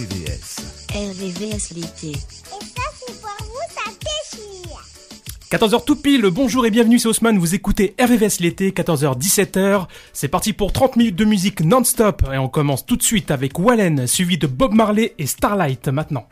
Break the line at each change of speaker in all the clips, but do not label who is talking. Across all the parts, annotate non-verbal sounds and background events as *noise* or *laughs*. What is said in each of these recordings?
RVVS.
RVVS l'été.
Et ça, c'est pour vous, ça déchire.
14h tout pile, bonjour et bienvenue, c'est Haussmann, vous écoutez RVVS l'été, 14h-17h. C'est parti pour 30 minutes de musique non-stop et on commence tout de suite avec Wallen, suivi de Bob Marley et Starlight maintenant.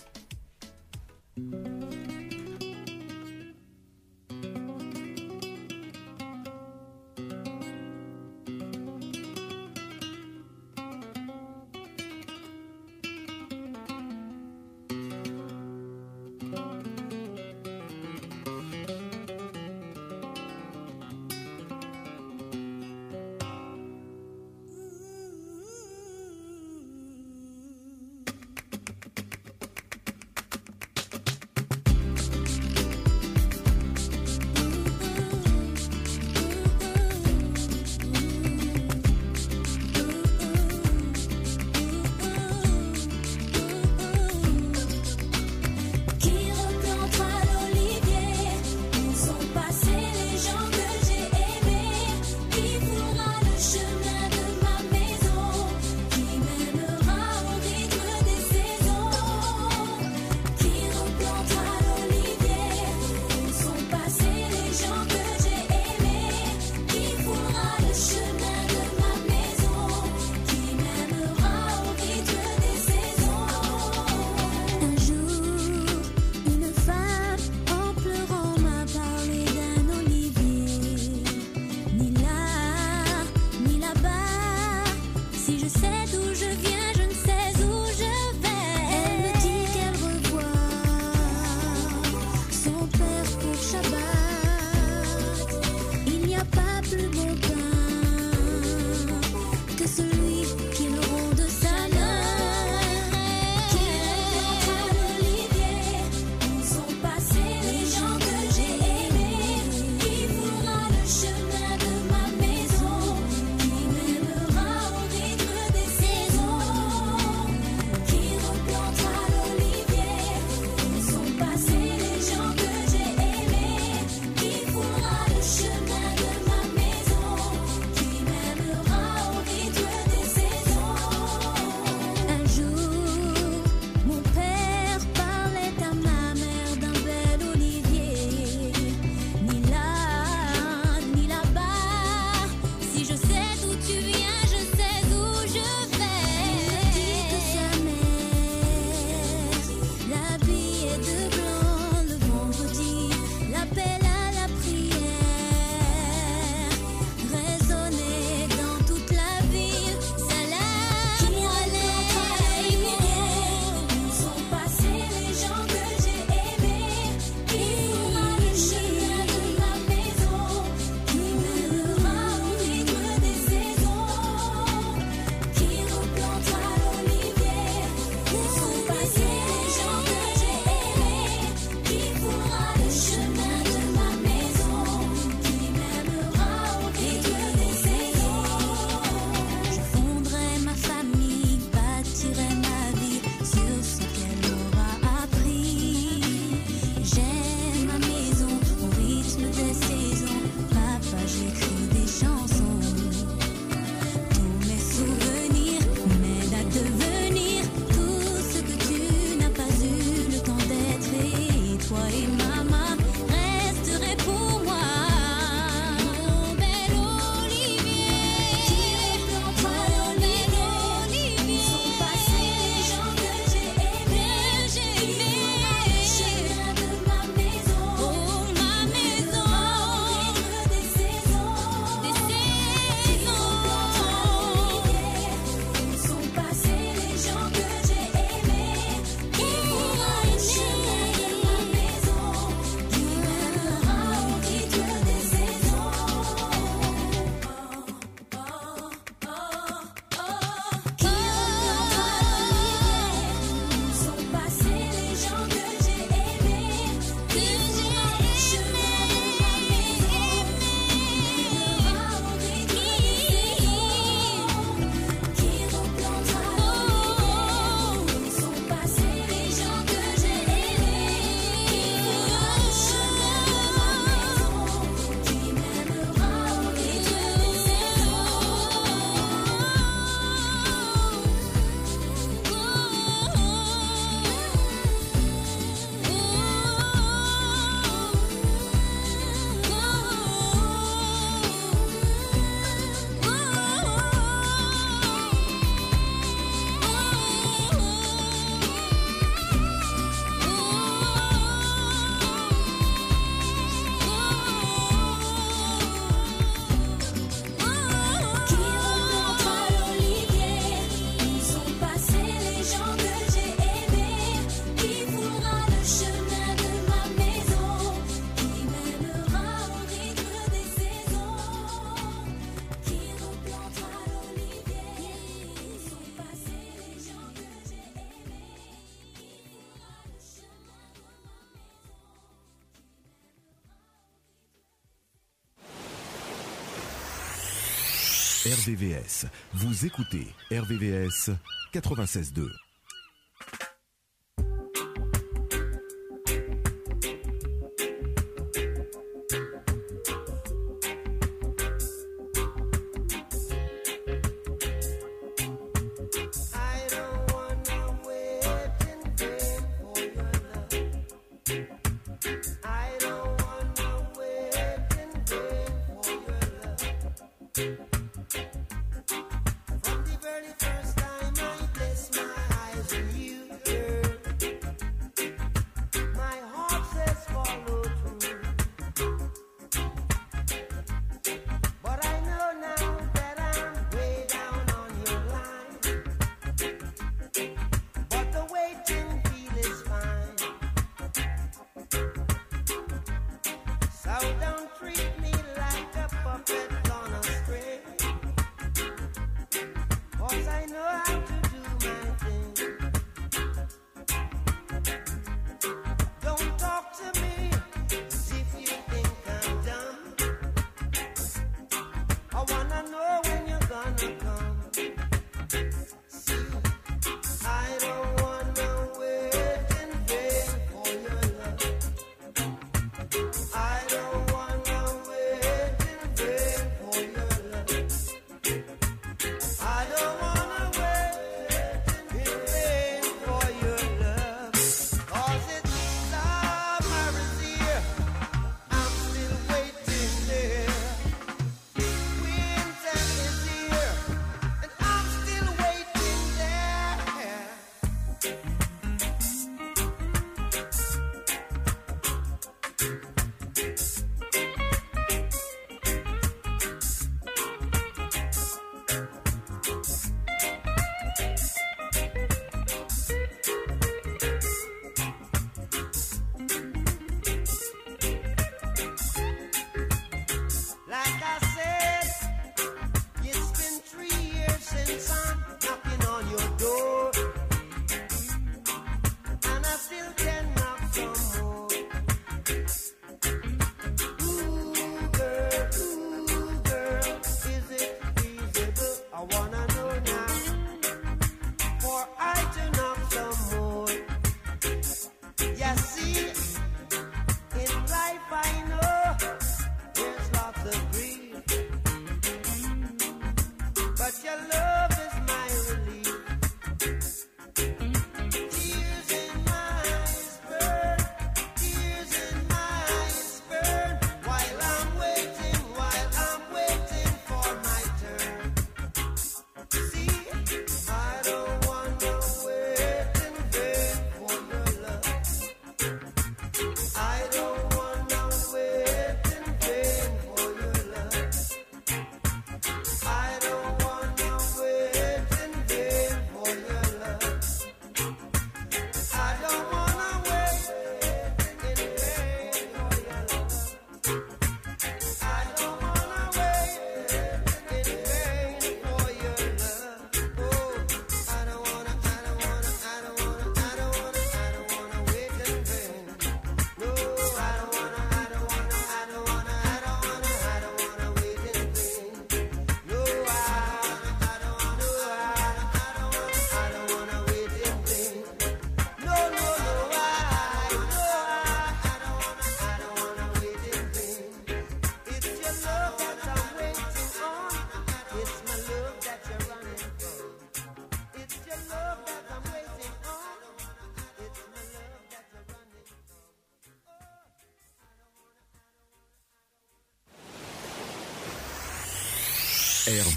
RVVS. Vous écoutez RVVS 96.2.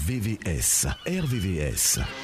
RVVS. RVVS.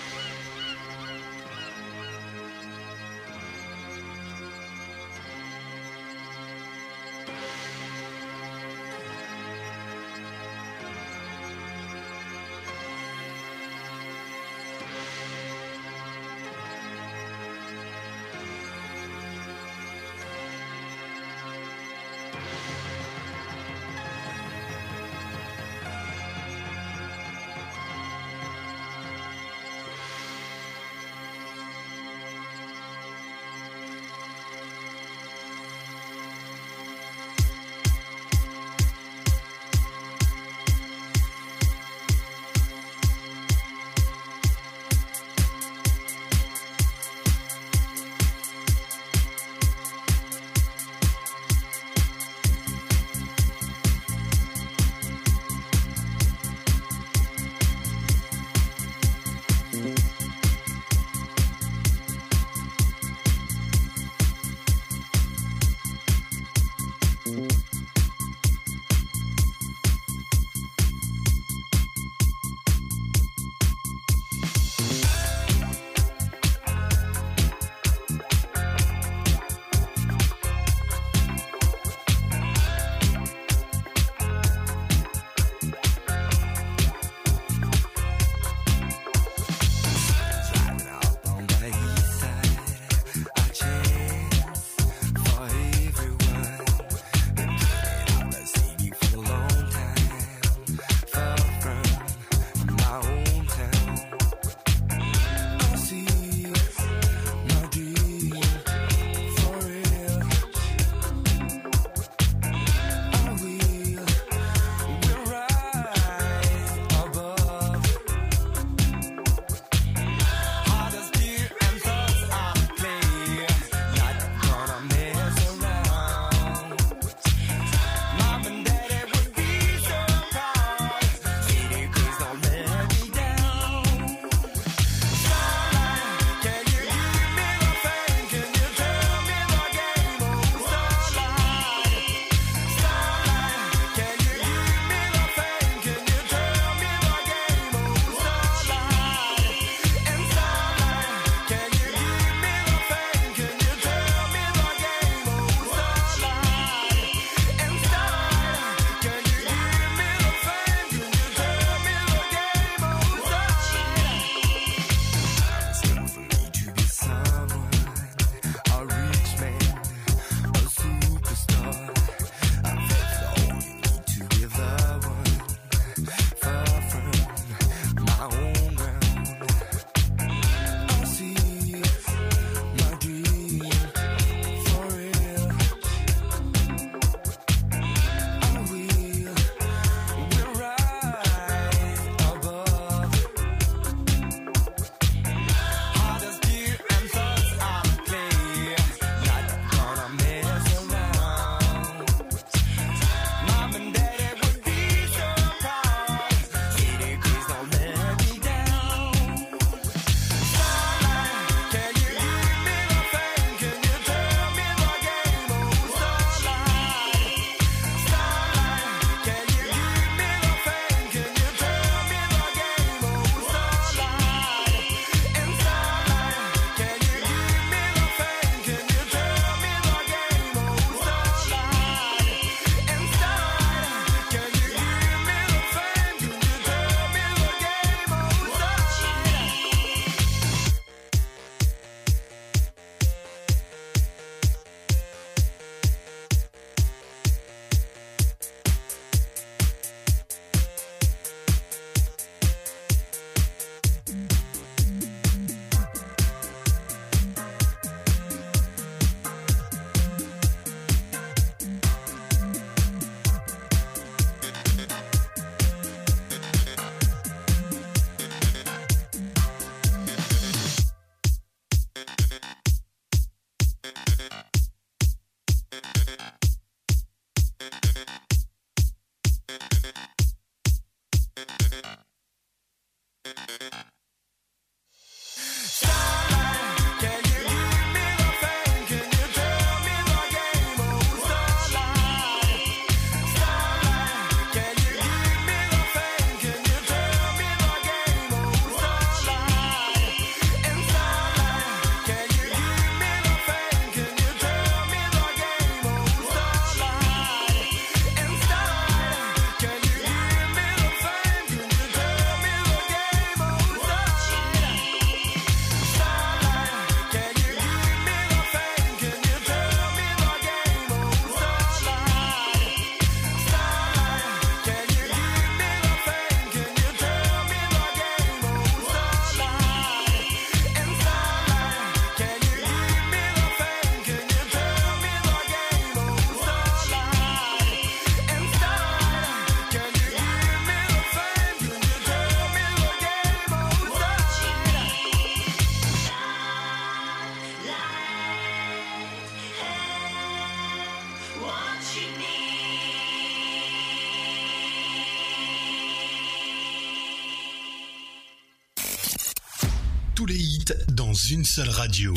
Dans une seule radio.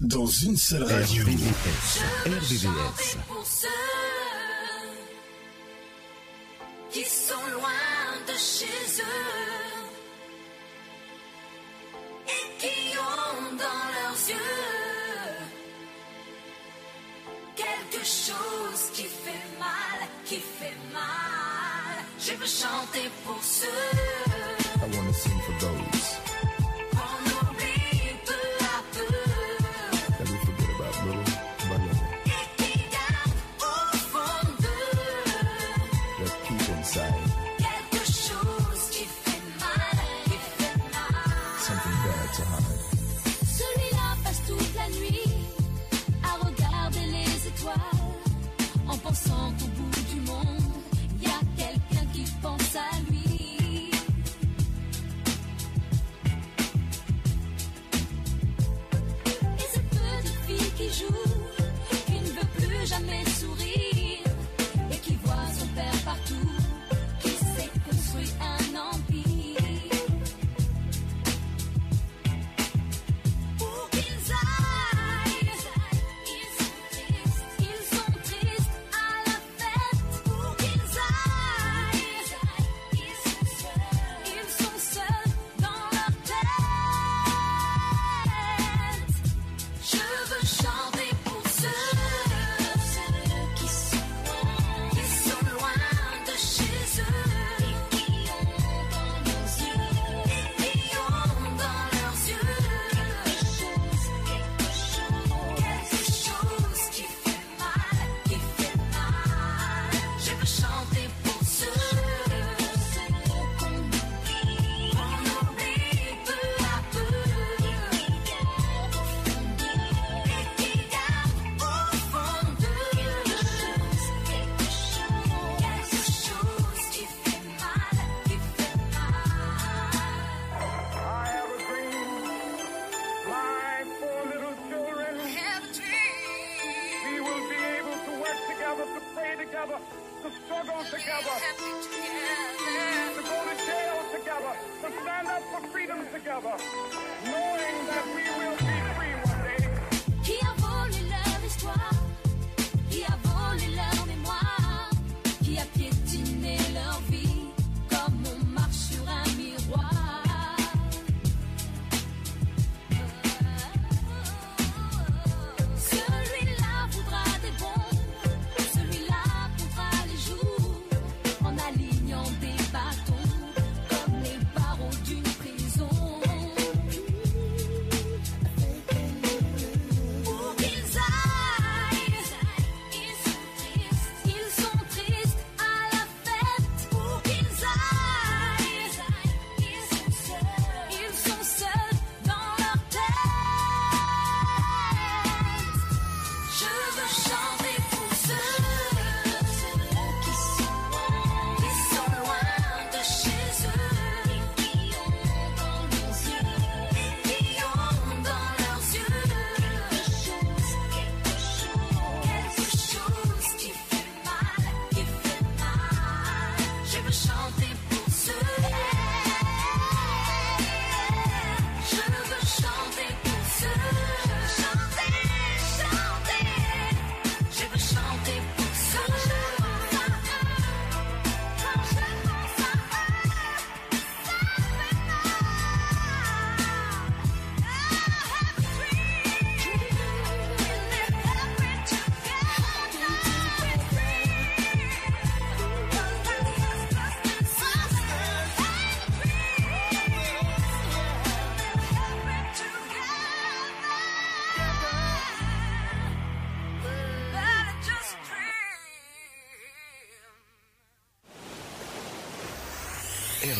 Dans une seule radio.
RBVS. RBVS. inside.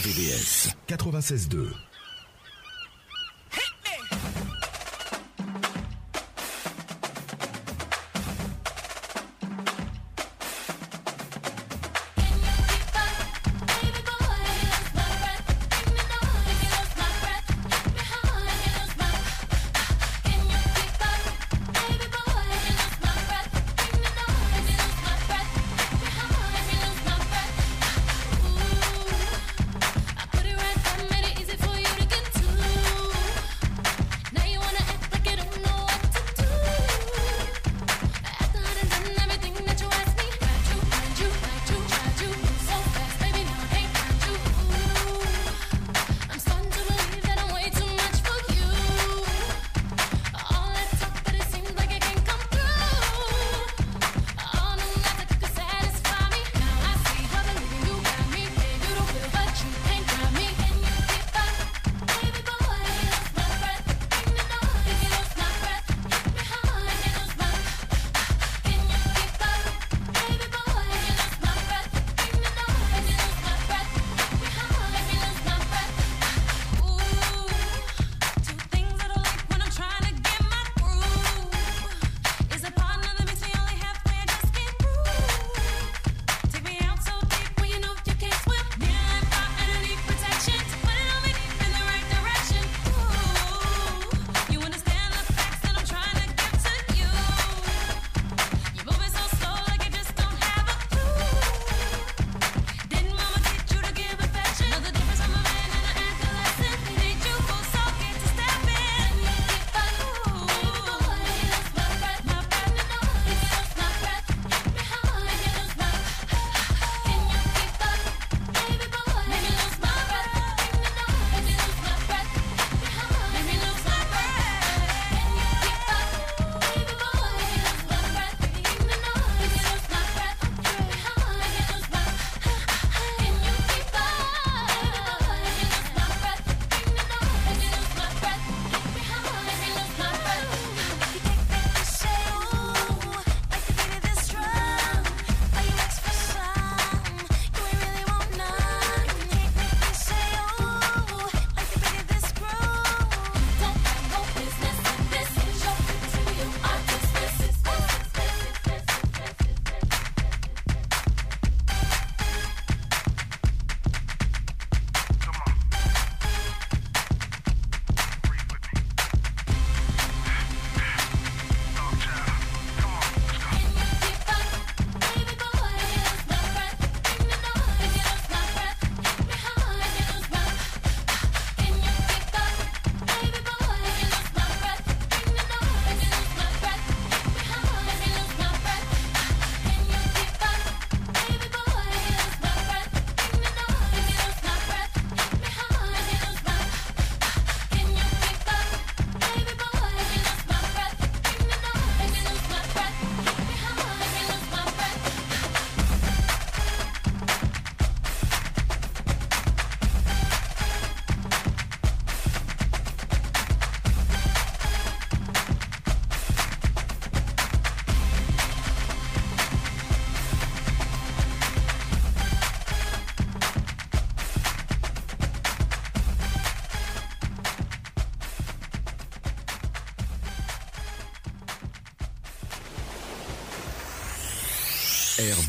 RVVS 96.2.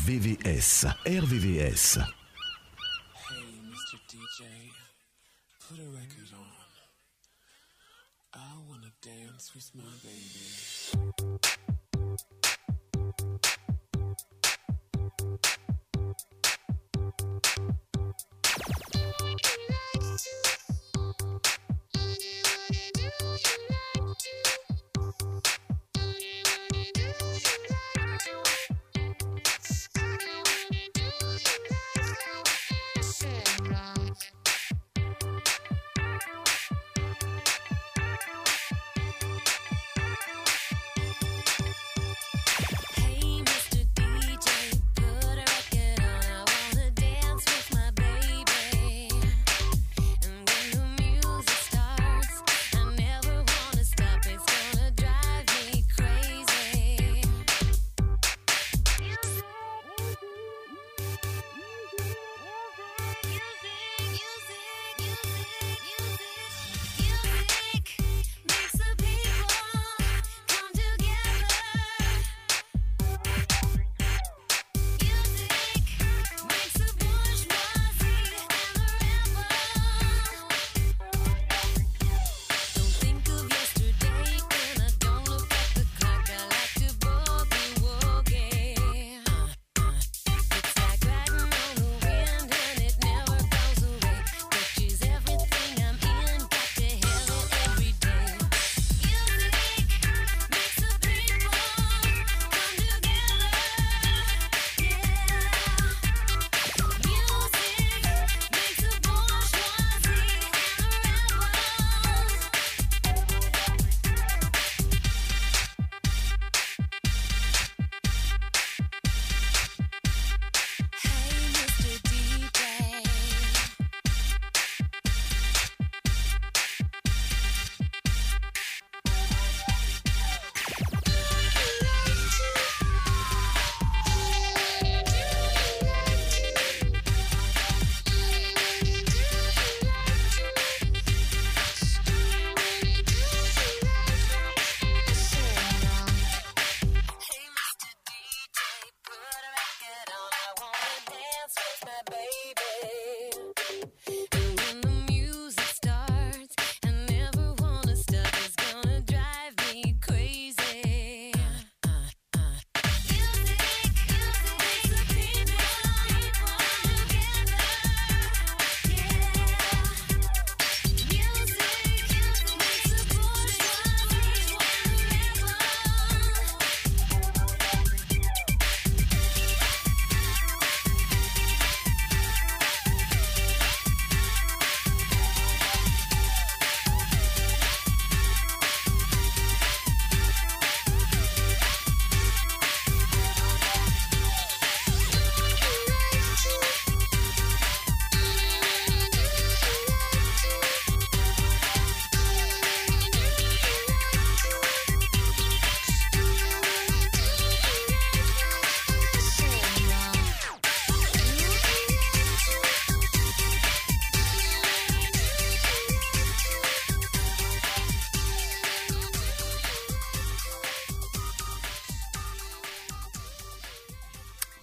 VVS,
RVVS.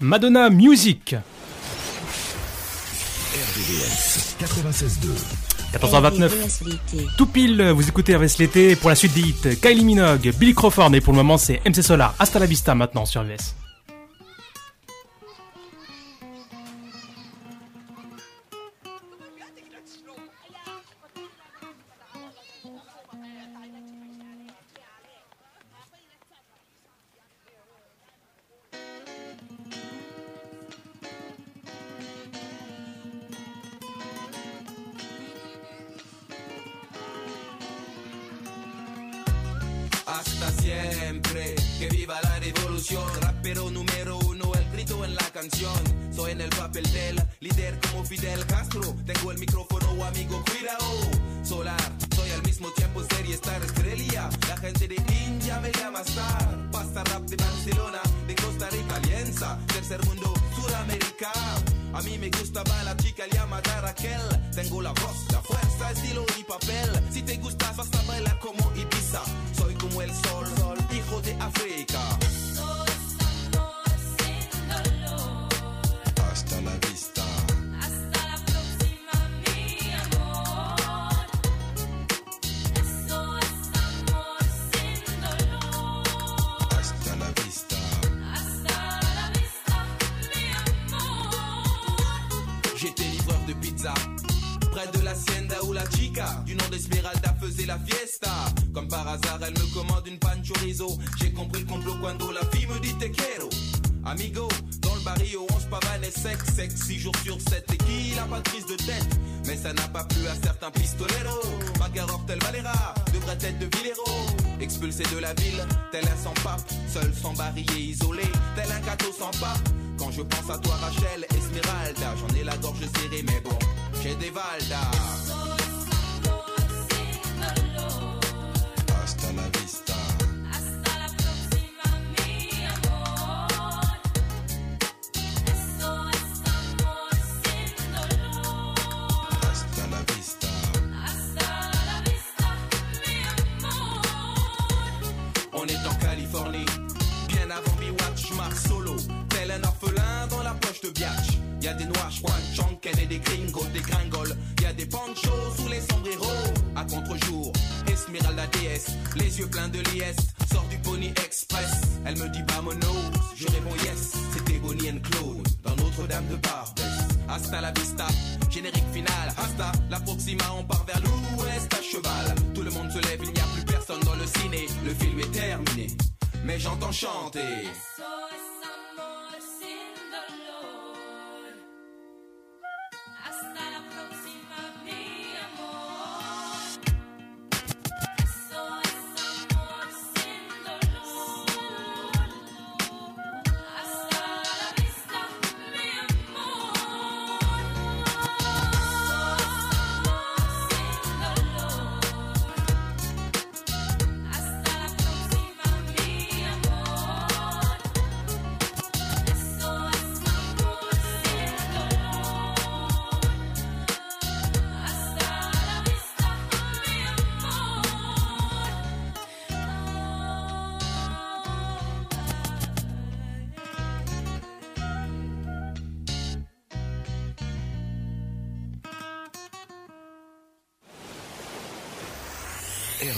Madonna Music.
RVVS 96.2
14h29. Tout pile, vous écoutez RVS l'été pour la suite des hits. Kylie Minogue, Billy Crawford et pour le moment c'est MC Solar. Hasta la vista maintenant sur RVS.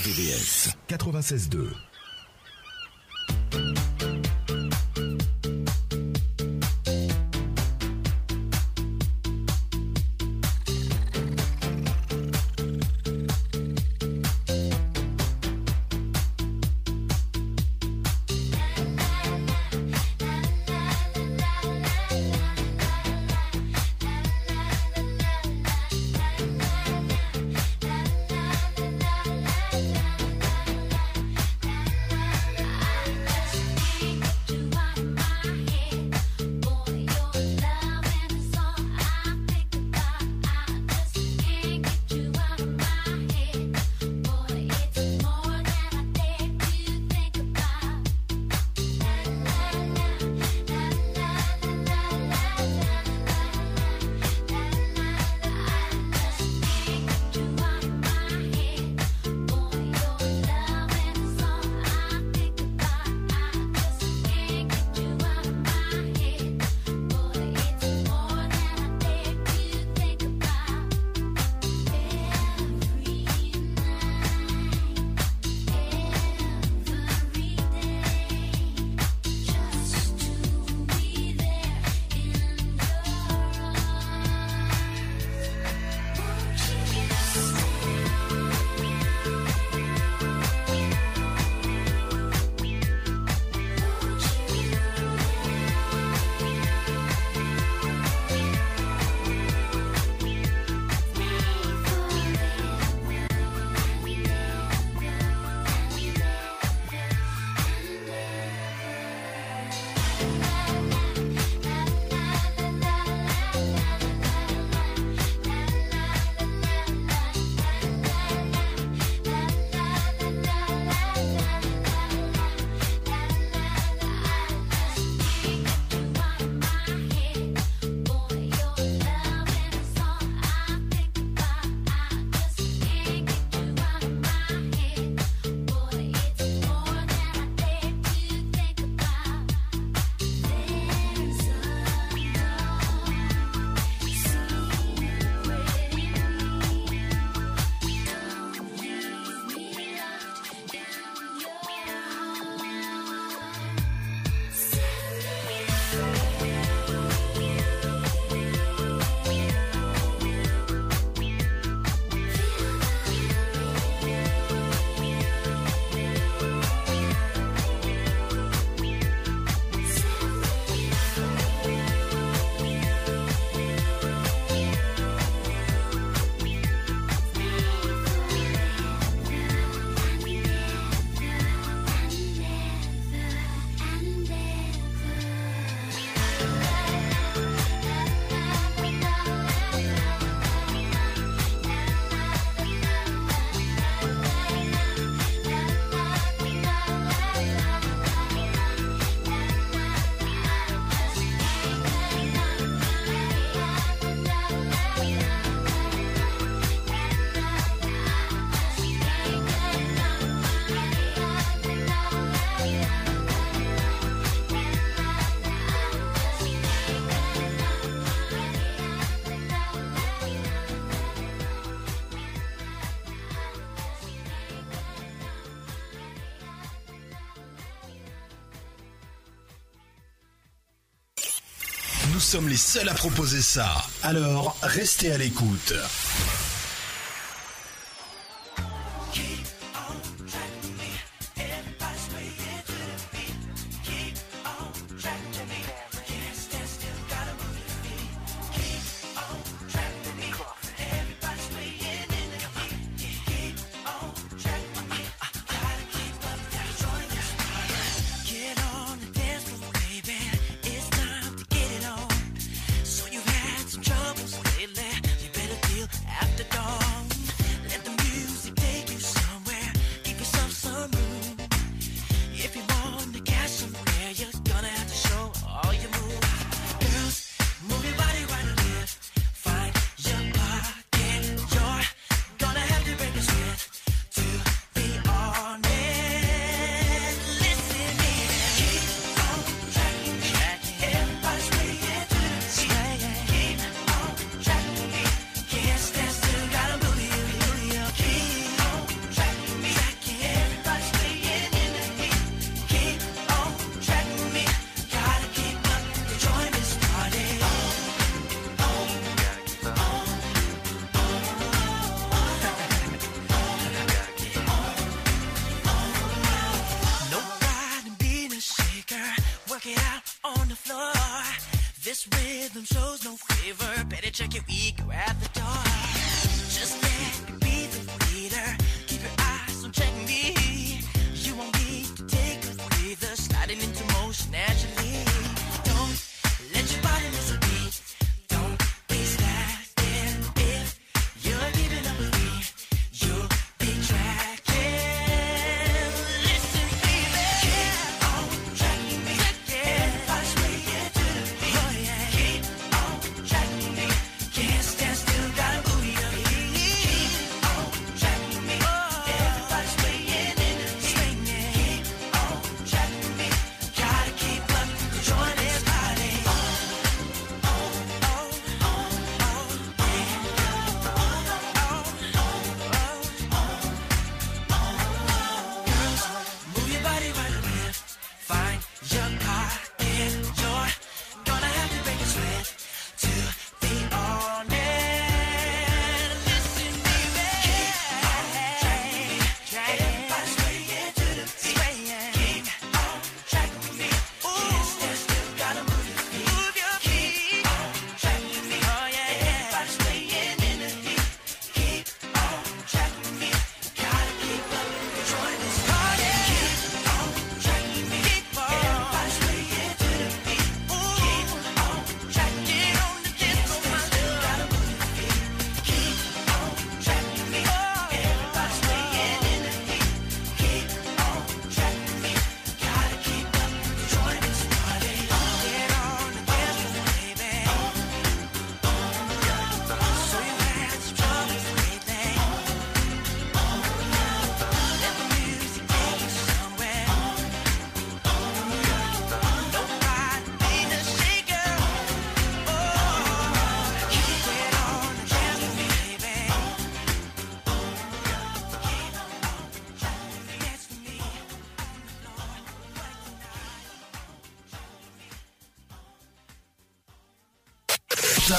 RVVS 96.2.
Nous sommes les seuls à proposer ça. Alors, restez à l'écoute.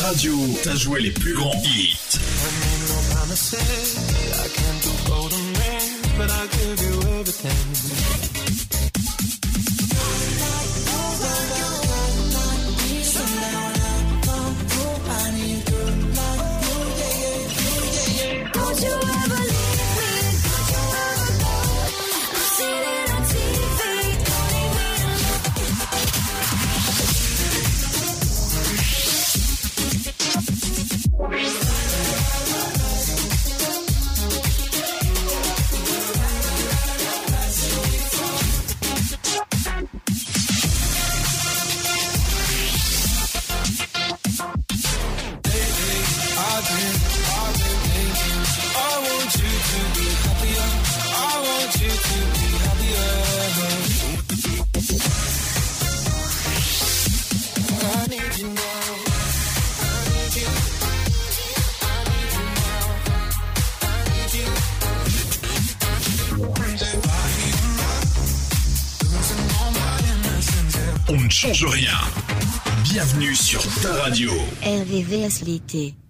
radio, t'as joué les plus grands hits.
RVVS l'été.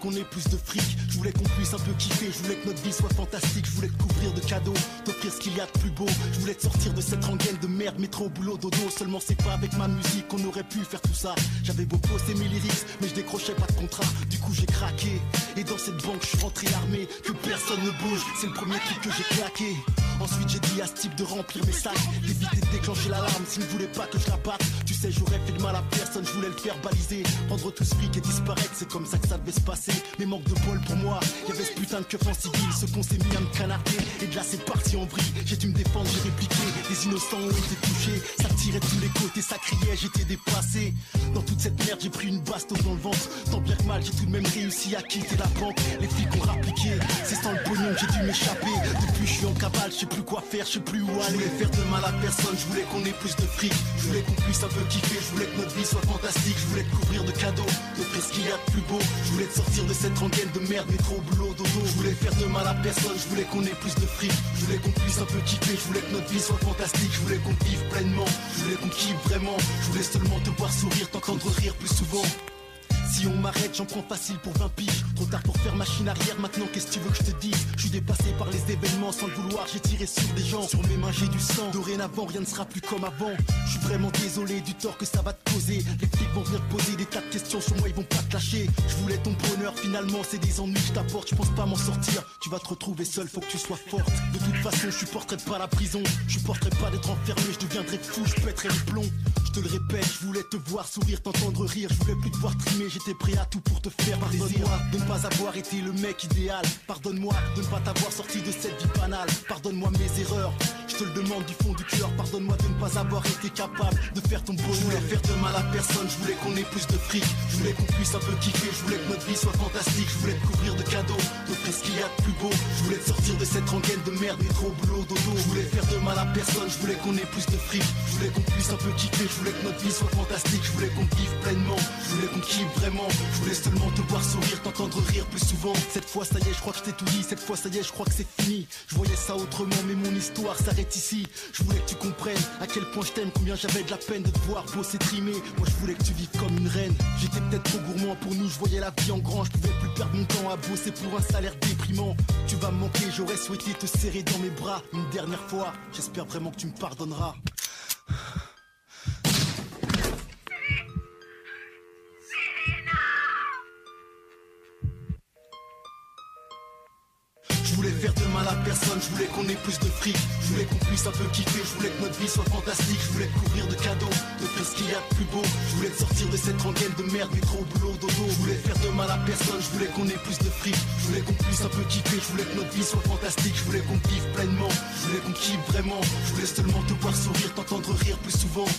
Qu'on ait plus de fric, je voulais qu'on puisse un peu kiffer, je voulais que notre vie soit fantastique, je voulais te couvrir de cadeaux, t'offrir ce qu'il y a de plus beau, je voulais te sortir de cette rengaine de merde, métro, boulot, dodo, seulement c'est pas avec ma musique qu'on aurait pu faire tout ça. J'avais beau poster mes lyrics, mais je décrochais pas de contrat, du coup j'ai craqué, et dans cette banque je suis rentré armé, que personne ne bouge, c'est le premier truc que j'ai claqué. Ensuite j'ai dit à ce type de remplir mes sacs, d'éviter de déclencher l'alarme s'il ne voulait pas que je la batte. Tu sais j'aurais fait de mal à personne, je voulais le faire baliser, prendre tout ce fric et disparaître, c'est comme ça que ça devait se passer. Mais manque de bol pour moi, y avait ce putain de keuf en civil, ce qu'on s'est mis à me canarder, et de là c'est parti en vrille. J'ai dû me défendre, j'ai répliqué, les innocents ont été touchés, ça tirait de tous les côtés, ça criait, j'étais dépassé. Dans toute cette merde j'ai pris une bastos dans le ventre, tant bien que mal j'ai tout de même réussi à quitter la banque. Les flics ont rappliqué, c'est sans le pognon que j'ai dû m'échapper. Depuis je suis en cavale, je plus quoi faire, je sais plus où aller. Je voulais faire de mal à personne, je voulais qu'on ait plus de fric, je voulais qu'on puisse un peu kiffer, je voulais que notre vie soit fantastique, je voulais te couvrir de cadeaux, t'offrir ce qu'il y a de plus beau, je voulais te sortir de cette rengaine de merde, métro, boulot, dodo, je voulais faire de mal à personne, je voulais qu'on ait plus de fric, je voulais qu'on puisse un peu kiffer, je voulais que notre vie soit fantastique, je voulais qu'on vive pleinement, je voulais qu'on kiffe vraiment, je voulais seulement te voir sourire, t'entendre rire plus souvent. Si on m'arrête, j'en prends facile pour 20 piges. Trop tard pour faire machine arrière, maintenant qu'est-ce que tu veux que je te dise? Je suis dépassé par les événements sans le vouloir, j'ai tiré sur des gens. Sur mes mains, j'ai du sang. Dorénavant, rien ne sera plus comme avant. Je suis vraiment désolé du tort que ça va te causer. Les flics vont venir poser des tas de questions sur moi, ils vont pas te lâcher. Je voulais ton bonheur, finalement, c'est des ennuis que je t'apporte. Je pense pas m'en sortir. Tu vas te retrouver seul, faut que tu sois forte. De toute façon, je supporterai pas la prison. Je supporterai pas d'être enfermé, je deviendrai fou, je pèterai les plombs. Je te le répète, je voulais te voir sourire, t'entendre rire. Je voulais plus te voir trimer, j'étais prêt à tout pour te faire Pardonne-moi de ne pas avoir été le mec idéal. Pardonne-moi de ne pas t'avoir sorti de cette vie banale. Pardonne-moi mes erreurs. Je te le demande du fond du cœur. Pardonne-moi de ne pas avoir été capable de faire ton bonheur. Je voulais faire de mal à personne. Je voulais qu'on ait plus de fric. Je voulais qu'on puisse un peu kiffer. Je voulais que notre vie soit fantastique. Je voulais te couvrir de cadeaux, t'offrir ce qu'il y a de plus beau. Je voulais te sortir de cette rengaine de merde, métro, boulot, dodo. Je voulais faire de mal à personne. Je voulais qu'on ait plus de fric. Je voulais qu'on puisse un peu kiffer. Voulais que notre vie soit fantastique. Je voulais qu'on vive pleinement. Je voulais qu'on kiffe vraiment. Je voulais seulement te voir sourire, t'entendre rire plus souvent. Cette fois, ça y est, je crois que je t'ai tout dit. Cette fois, ça y est, je crois que c'est fini. Je voyais ça autrement, mais mon histoire s'arrête ici. Je voulais que tu comprennes à quel point je t'aime, combien j'avais de la peine de te voir bosser trimer. Moi, je voulais que tu vives comme une reine. J'étais peut-être trop gourmand pour nous, je voyais la vie en grand. Je pouvais plus perdre mon temps à bosser pour un salaire déprimant. Tu vas me manquer, j'aurais souhaité te serrer dans mes bras une dernière fois. J'espère vraiment que tu me pardonneras. Faire de mal à personne, je voulais qu'on ait plus de fric, je voulais qu'on puisse un peu kiffer, je voulais que notre vie soit fantastique, je voulais couvrir de cadeaux, de faire ce qu'il y a de plus beau, je voulais sortir de cette rengaine de merde, métro, boulot, dodo, je voulais faire de mal à personne, je voulais qu'on ait plus de fric, je voulais qu'on puisse un peu kiffer, je voulais que notre vie soit fantastique, je voulais qu'on vive pleinement, je voulais qu'on kiffe vraiment, je voulais seulement te voir sourire, t'entendre rire plus souvent.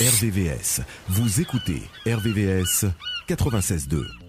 RVVS. Vous écoutez RVVS 96.2.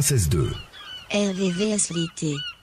96.2.
RVVS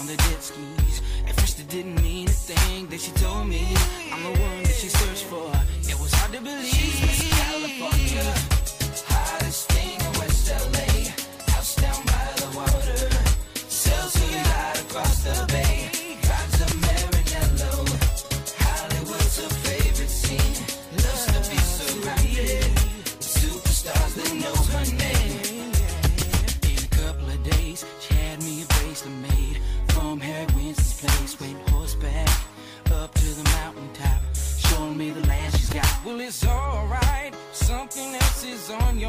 on the jet skis. At first, it didn't mean a thing that she told me. I'm the one that she searched for. It was hard to believe.
She's Miss California, hottest thing in West LA.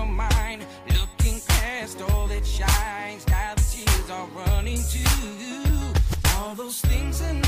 your mind,
looking past all that shines. Now the tears are running too. All those things are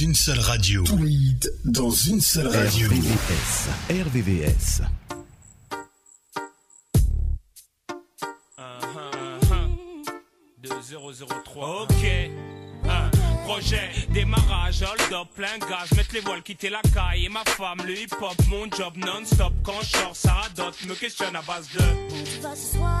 une seule radio. Tous les hits dans une seule radio.
RVVS. RVVS.
Ok. Un projet, démarrage, hold up, plein gaz, mettre les voiles, quitter la caille et ma femme, le hip hop, mon job non-stop. Quand je sors, ça radote, me questionne à base de.
Tu vas ce soir,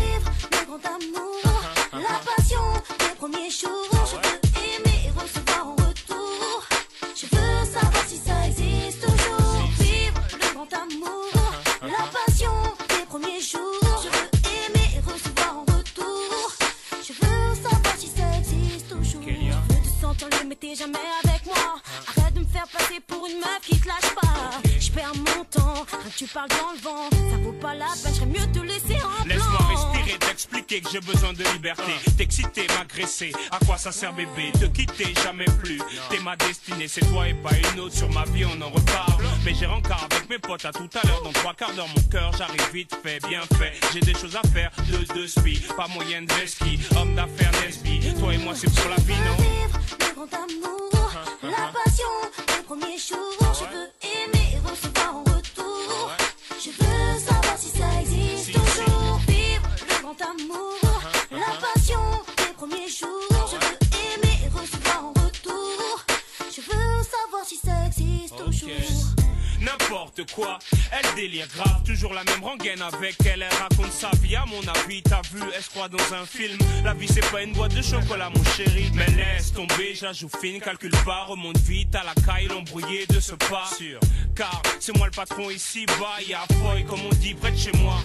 le grand amour, la passion des premiers jours. Je veux aimer et recevoir en retour. Je veux savoir si ça existe toujours. Vivre le grand amour, la passion des premiers jours. Je veux aimer et recevoir en retour. Je veux savoir si ça existe toujours. Je veux te sentir le mais t'es jamais avec moi. Arrête de me faire passer pour une meuf qui perds mon temps, tu parles dans le vent. Ça vaut pas la peine, j'aurais mieux te laisser en.
Laisse-moi respirer, t'expliquer que j'ai besoin de liberté. T'exciter, m'agresser. À quoi ça sert, bébé? Te quitter, jamais plus. T'es ma destinée, c'est toi et pas une autre. Sur ma vie, on en reparle. Mais j'ai rencard avec mes potes à tout à l'heure. Dans trois quarts d'heure, mon cœur, j'arrive vite fait, bien fait. J'ai des choses à faire, de deux spi. Pas moyen de ski. Homme d'affaires, Nesby. Toi et moi, c'est pour la vie, non?
Vivre le grand amour, la passion des premiers jours. Je veux aimer et recevoir en
N'importe quoi, elle délire grave, toujours la même rengaine avec elle, elle raconte sa vie à mon avis, t'as vu, elle se croit dans un film, la vie c'est pas une boîte de chocolat mon chéri, mais laisse tomber, j'ajoue fine, calcule pas, remonte vite à la caille, l'embrouillé de ce pas, sûr, car c'est moi le patron ici, bas, y'a foy comme on dit près de chez moi.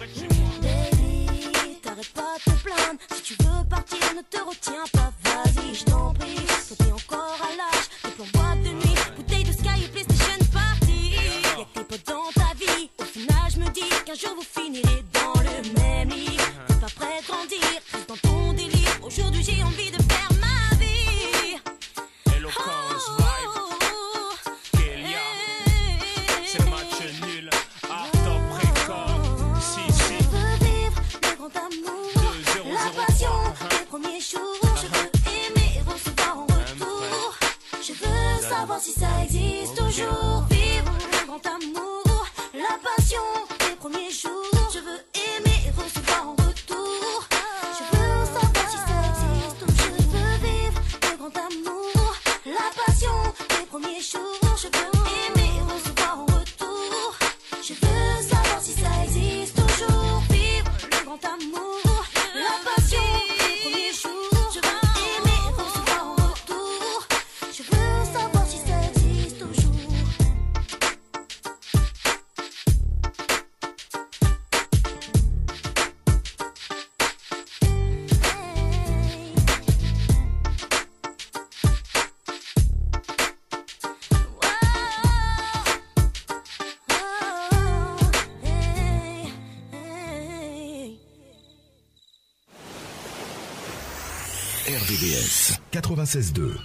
Baby, t'arrêtes pas de te plaindre. Si tu veux partir, ne te retiens pas. Vas-y, je t'en prie. Toi, t'es encore à l'âge. Des plans boîte de nuit, qu'un jour vous finirez dans le même lit. T'es pas prêt de grandir, reste dans ton délire. Aujourd'hui, j'ai envie de faire ma vie.
Eloquence, vibe, Kélia, c'est match nul, art top record, si si.
Je veux vivre le grand amour, la passion des premiers jours. Je veux aimer et recevoir en retour. existe toujours. Vivre le grand amour,
96.2.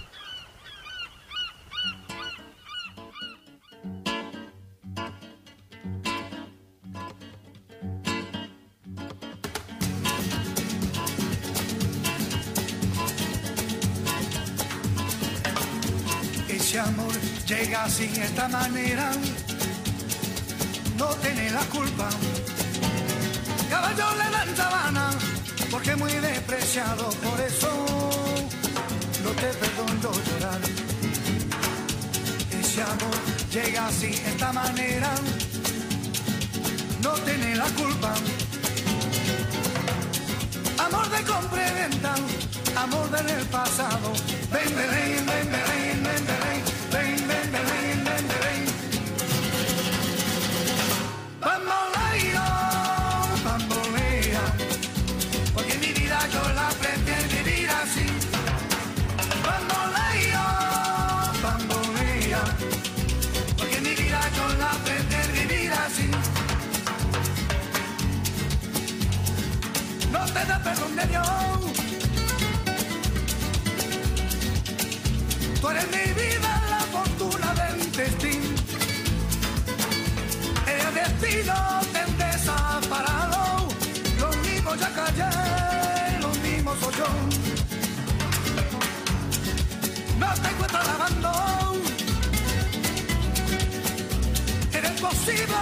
Ese amor llega así, esta manera, no tiene la culpa. Caballo le dan sabana, porque muy despreciado, llega así, esta manera, no tiene la culpa. Amor de compra y venta, amor del pasado. Ven, ven, ven, ven, ven, Tú eres mi vida, la fortuna del destino. El destino te desaparado. Lo mismo ya callé, lo mismo soy yo. No te encuentro lavando. Eres posible,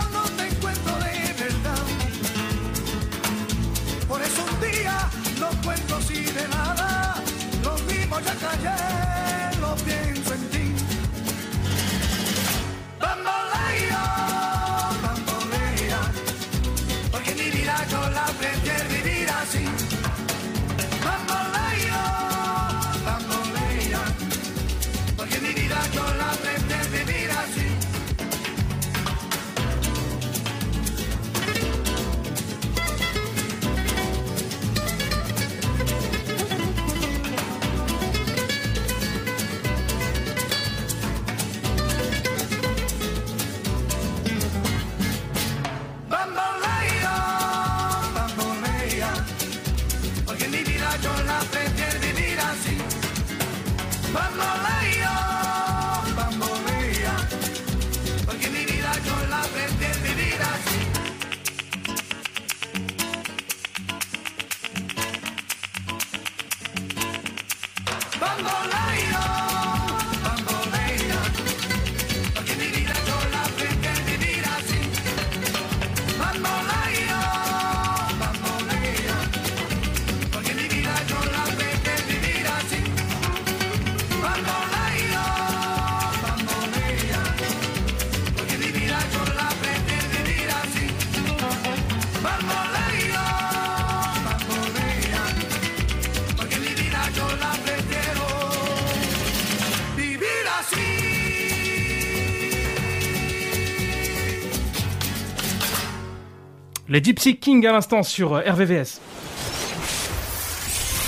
Les Gypsy King à l'instant sur RVVS.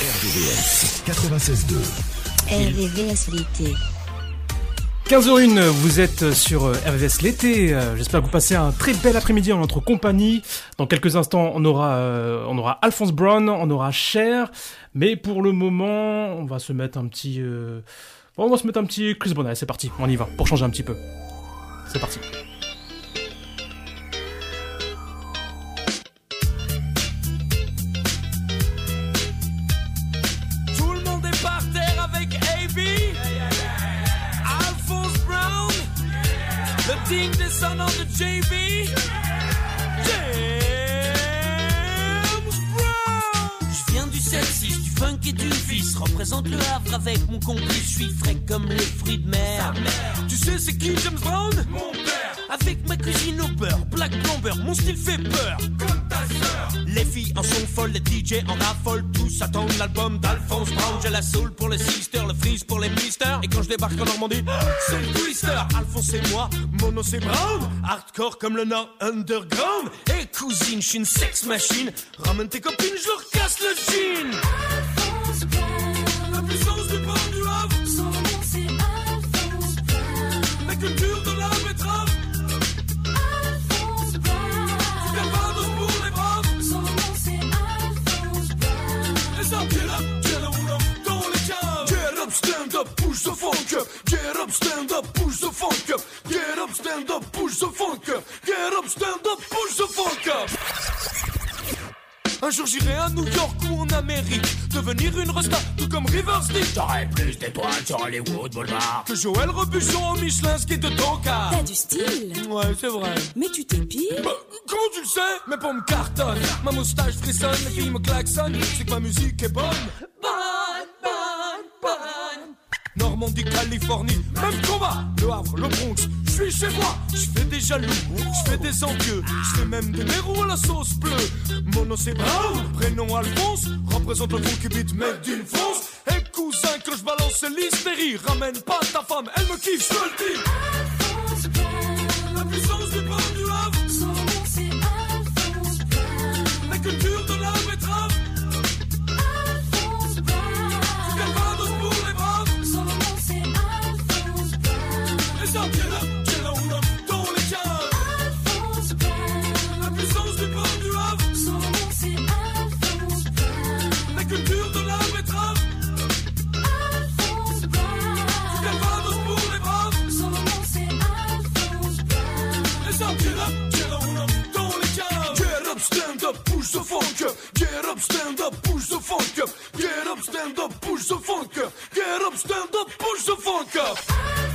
RVVS 96.2.
RVVS l'été.
15h01, vous êtes sur euh, RVS l'été. Euh, J'espère que vous passez un très bel après-midi en notre compagnie. Dans quelques instants, on aura, euh, on aura Alphonse Brown, on aura Cher. Mais pour le moment, on va se mettre un petit, euh, bon, on va se mettre un petit Chris Brown. Allez, c'est parti, on y va pour changer un petit peu. C'est parti. *gasps*
c'est
le twister. Alphonse et moi, mono c'est Brown. Hardcore comme le Nord underground. Et cousine, je suis une sex machine. Ramène tes copines, je leur casse le jean.
Alphonse Brown. La puissance du pain du Havre.
Son nom c'est Alphonse Brown.
La culture de la betterave.
Alphonse Brown.
Du pour les braves.
Son nom c'est Alphonse Brown.
Et ça, up,
stand up, push the funk up. Get up, stand up, push the funk up. Get up, stand up, push the funk up. Get up, stand up, push the funk up.
Un jour j'irai à New York ou en Amérique Devenir une resta tout comme Rivers Dick
J'aurai plus d'étoiles sur Hollywood Boulevard.
Que Joël Robuchon au Michelin ski de Tonka
T'as du style.
Ouais c'est vrai
Mais tu t'épiles.
Bah, comment tu le sais? Mes pommes cartonnent Ma moustache frissonne, les filles me klaxonnent C'est que ma musique est bonne Bonne, bonne, bonne Normandie, Californie, même combat. Le Havre, le Bronx, je suis chez moi. Je fais des jaloux, je fais des envieux Je fais même des nérous à la sauce bleue. Mon nom c'est Brown, prénom Alphonse. Représente le beat made d'une France. Et cousin, quand je balance l'hystérie Ramène pas ta femme, elle me kiffe, je te le dis
stand up, push the funk. Up. Get up, stand up, push the funk. Up.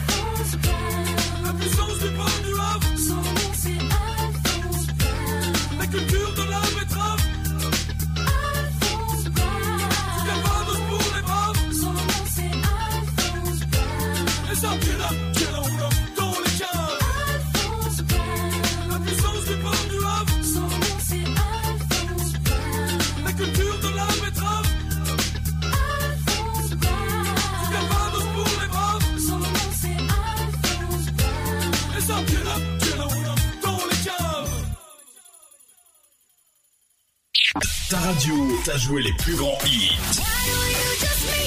Ta radio t'a joué les plus grands hits.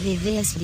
RVVS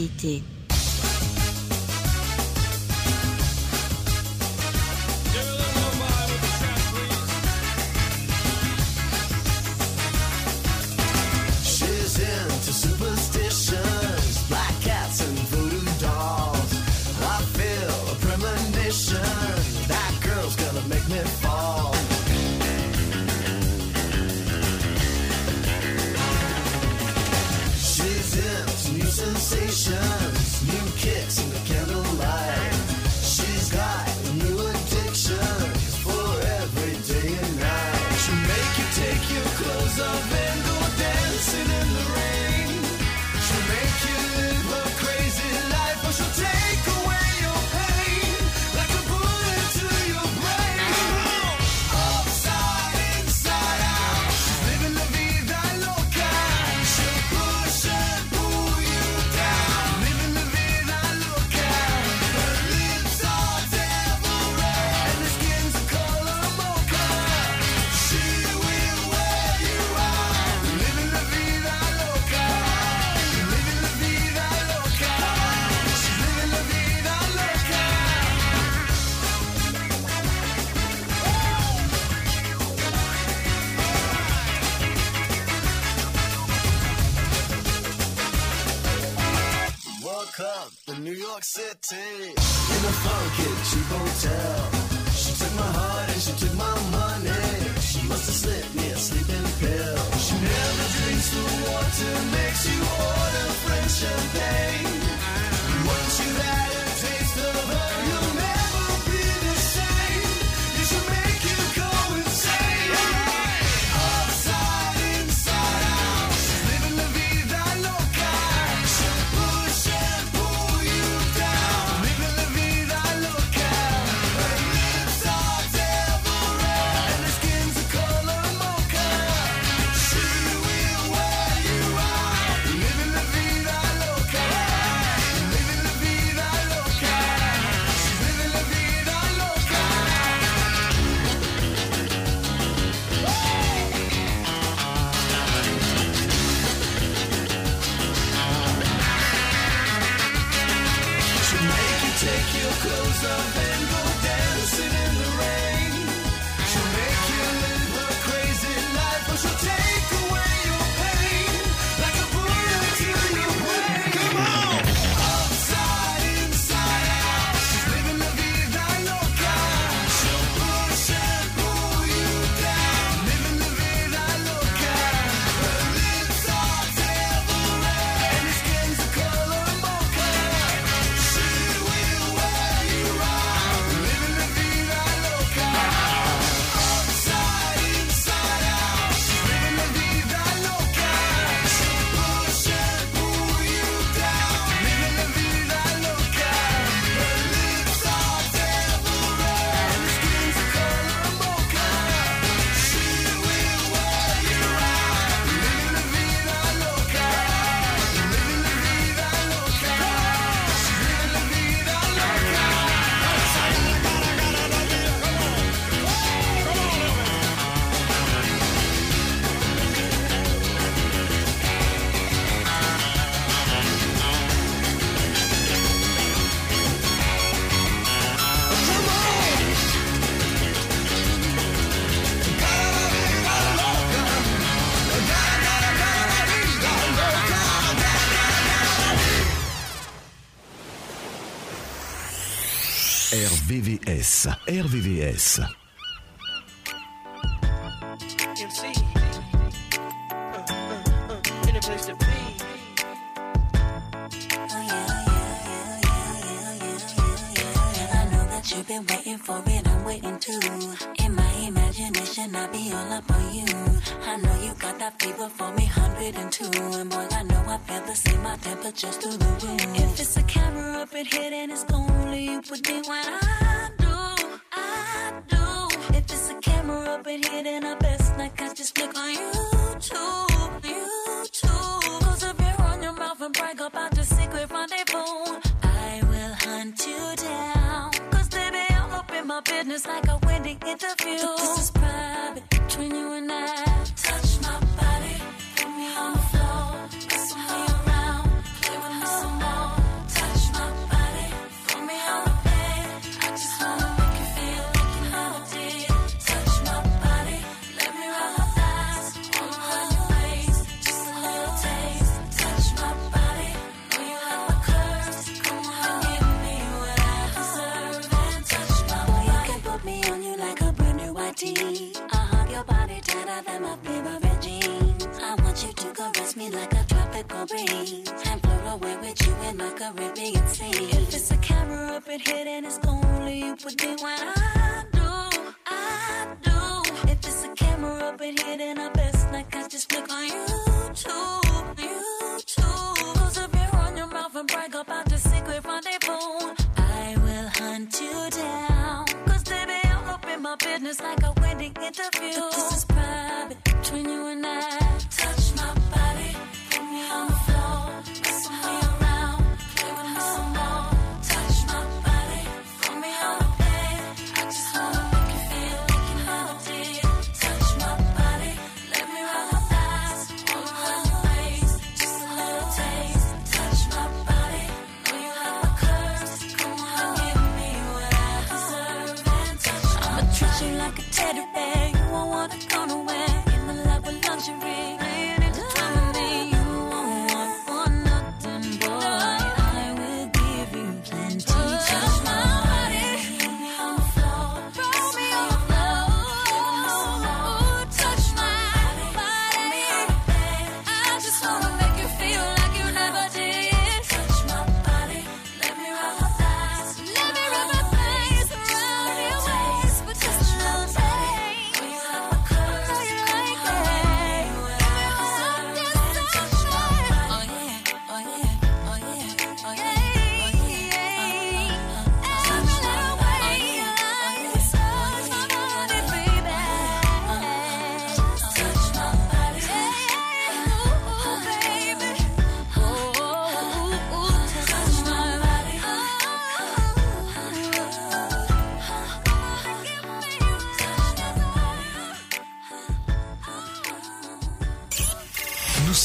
RVVS.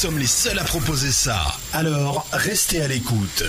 Nous
sommes les seuls à proposer ça. Alors, restez à l'écoute.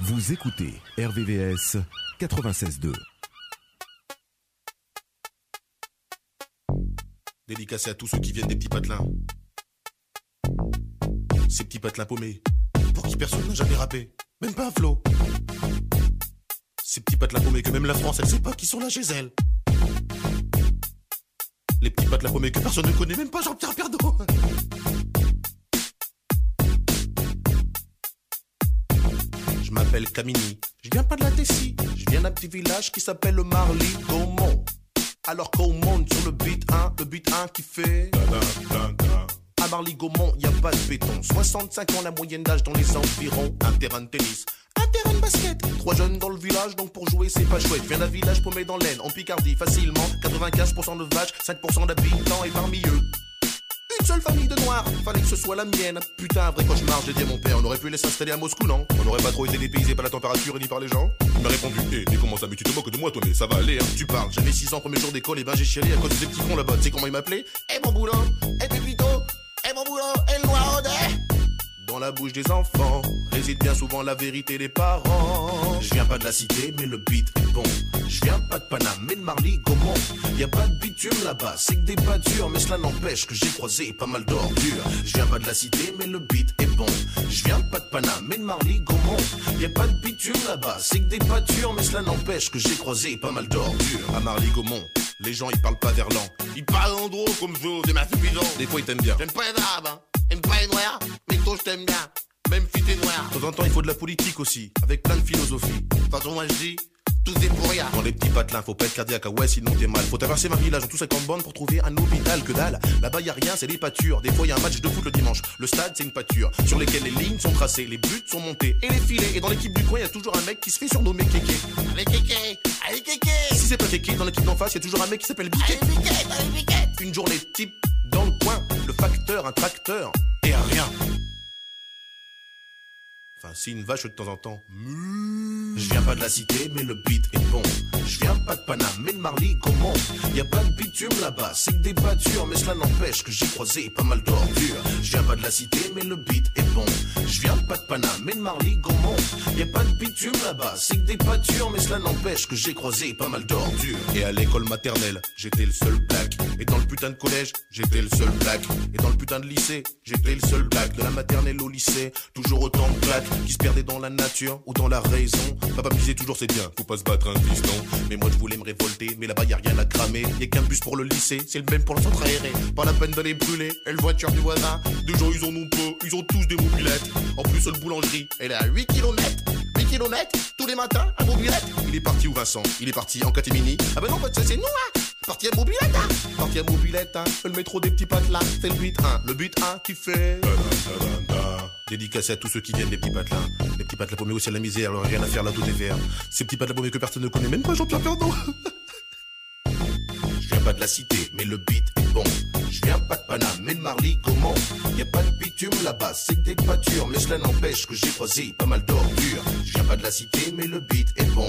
Vous écoutez RVVS 96.2.
Dédicacé à tous ceux qui viennent des petits patelins. Ces petits patelins paumés, pour qui personne n'a jamais rappé, même pas un flot. Ces petits patelins paumés que même la France, elle sait pas qui sont là chez elle. Les petits patelins paumés que personne ne connaît, même pas Jean-Pierre Perdot. Camini. Je viens pas de la Tessie, je viens d'un petit village qui s'appelle le Marly Gaumont. Alors qu'au monde sur le beat 1, le beat 1 qui fait. À Marly Gaumont, y a pas de béton. 65 ans la moyenne d'âge dans les environs. Un terrain de tennis, un terrain de basket. Trois jeunes dans le village, donc pour jouer c'est pas chouette. Viens d'un village paumé dans l'aine, en Picardie facilement. 95% de vaches, 5% d'habitants et parmi eux seule famille de noirs. Fallait que ce soit la mienne. Putain, vrai cauchemar, j'ai dit à mon père. On aurait pu les s'installer à Moscou, non? On n'aurait pas trop été dépaysé par la température et ni par les gens Il m'a répondu, hé, mais comment ça Mais tu te moques de moi, toi, mais ça va aller, hein. Tu parles, j'avais 6 ans, premier jour d'école, et ben j'ai chialé à cause des petits là-bas. Tu sais comment ils m'appelaient Eh mon boulot Eh Pépito Eh mon boulot Eh dans la bouche des enfants réside bien souvent la vérité des parents. Je viens pas de la cité, mais le beat est bon. Je viens pas de Paname, mais de Marly Gaumont. Y a pas de bitume là-bas, c'est que des durs, mais cela n'empêche que j'ai croisé pas mal d'ordures. Je viens pas de la cité, mais le beat est bon. Je viens pas de Paname, mais de Marly Gaumont. Y a pas de bitume là-bas, c'est que des durs, mais cela n'empêche que j'ai croisé pas mal d'ordures. À Marly Gaumont. Les gens ils parlent pas verlan, ils parlent en gros comme je des ma Des fois ils t'aiment bien. J'aime pas les arabes, hein. J'aime pas les noirs, je t'aime bien. Même si t'es noir. De temps en temps il faut de la politique aussi, avec plein de philosophie. De toute façon moi je dis, tout est pour rien. Dans les petits patelins, faut pas être cardiaque, ah ouais, sinon t'es mal. Faut traverser ma village en tous 50 bornes pour trouver un hôpital que dalle. Là-bas y a rien, c'est des pâtures. Des fois y a un match de foot le dimanche. Le stade c'est une pâture sur lesquelles les lignes sont tracées, les buts sont montés et les filets. Et dans l'équipe du coin y a toujours un mec qui se fait surnommer Kéké. Allez Kéké, allez Kéké. Si c'est pas Kéké, dans l'équipe d'en face y a toujours un mec qui s'appelle Biquet. Une journée type dans le coin, le facteur, un tracteur et rien. Enfin, si une vache de temps en temps. Je viens pas de la cité, mais le beat est bon. Je viens pas de Paname, mais de Marly Gaumont. Y a pas de bitume là-bas, c'est que des pâtures, mais cela n'empêche que j'ai croisé pas mal d'ordures. Je viens pas de la cité, mais le beat est bon. Je viens pas de Paname, mais de Marly Gaumont. Y a pas de bitume là-bas, c'est que des pâtures, mais cela n'empêche que j'ai croisé pas mal d'ordures. Et à l'école maternelle, j'étais le seul black. Et dans le putain de collège, j'étais le seul black. Et dans le putain de lycée, j'étais le seul black. De la maternelle au lycée, toujours autant de black qui se perdaient dans la nature ou dans la raison. Papa me disait toujours c'est bien, faut pas se battre un piston. Mais moi je voulais me révolter, mais là-bas y a rien à cramer. Y a qu'un bus pour le lycée, c'est le même pour le centre aéré. Pas la peine d'aller brûler, et le voiture du voisin. Des gens ils en ont peu, ils ont tous des mobilettes. En plus le boulangerie, elle est à 8 km. 8 km tous les matins à mobilette. Il est parti où Vincent Il est parti en catimini. Ah ben non, ça c'est nous hein Parti à mobilette hein Parti à mobilette hein Le métro des petits patelins, c'est le but 1. Le but 1 qui fait. Dédicacé à tous ceux qui viennent des petits patelins. Les petits patelins paumés aussi à la misère, alors rien à faire là, tout est vert. Ces petits patelins paumés que personne ne connaît, même pas Jean-Pierre Pernaut. *laughs* Je viens pas de la cité, mais le beat est bon. Je viens pas de Paname, mais de Marly Gaumont. Y a pas de bitume là-bas, c'est que des pâtures, mais cela n'empêche que j'ai croisé pas mal d'ordures. Je viens pas de la cité, mais le beat est bon.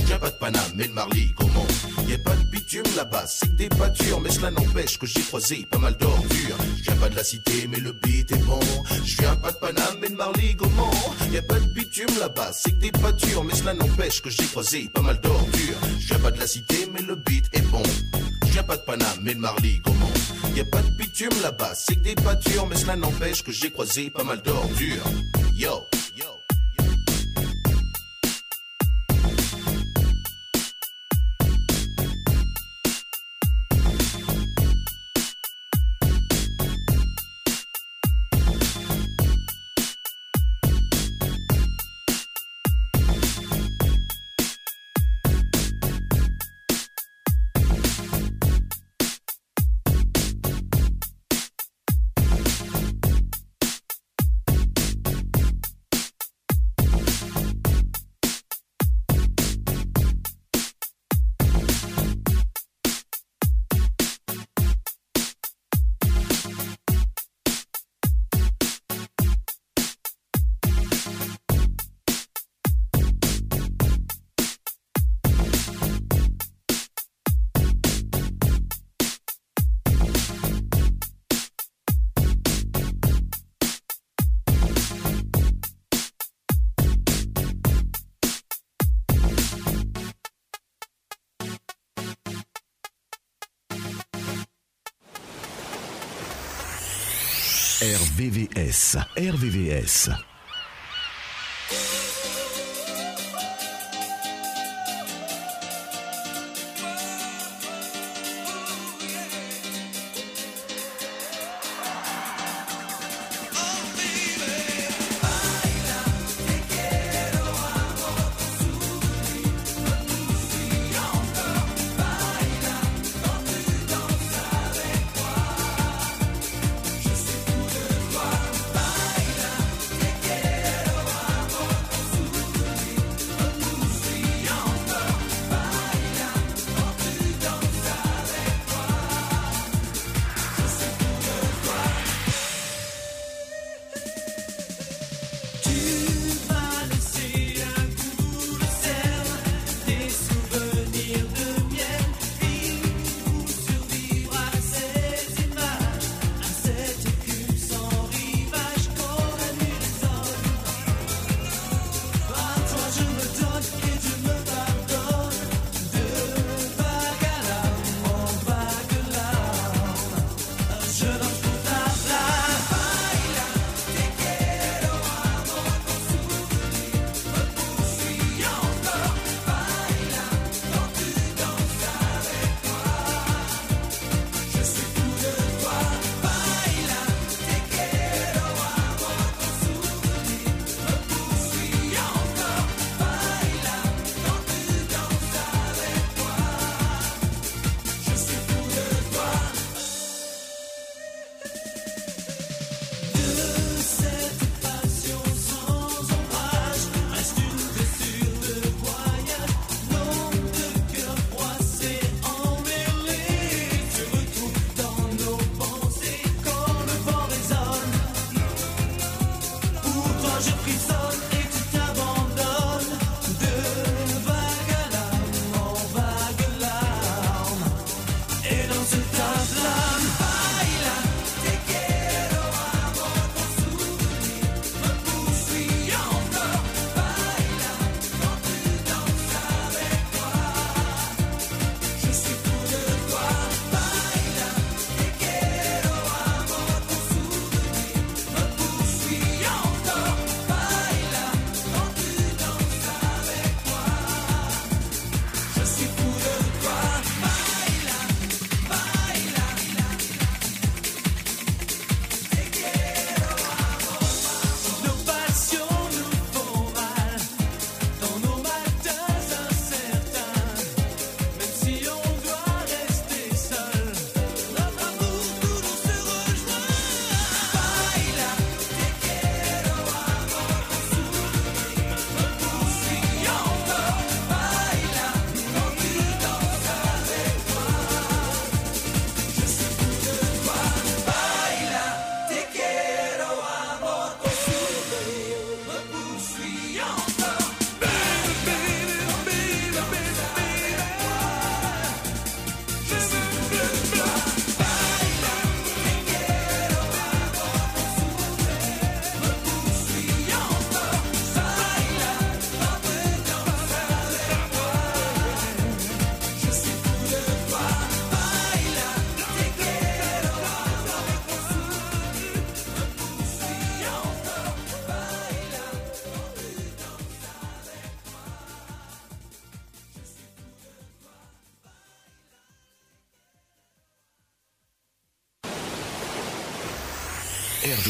Je viens pas de Paname, mais de Marly Gaumont. Y a pas de bitume là-bas, c'est que des pâtures, mais cela n'empêche que j'ai croisé pas mal d'ordures. Je viens pas de la cité, mais le beat est bon. Je viens pas de Paname, mais de Marly Gaumont. Y a pas de bitume là-bas, c'est que des pâtures, mais cela n'empêche que j'ai croisé pas mal d'ordures. Je viens pas de la cité, mais le beat est bon. Je viens pas de Paname, mais de Marly Gaumont. Y a pas de bitume là-bas, c'est que des pâtures, mais cela n'empêche que j'ai croisé pas mal d'ordures. Yo,
RVVS. RVVS.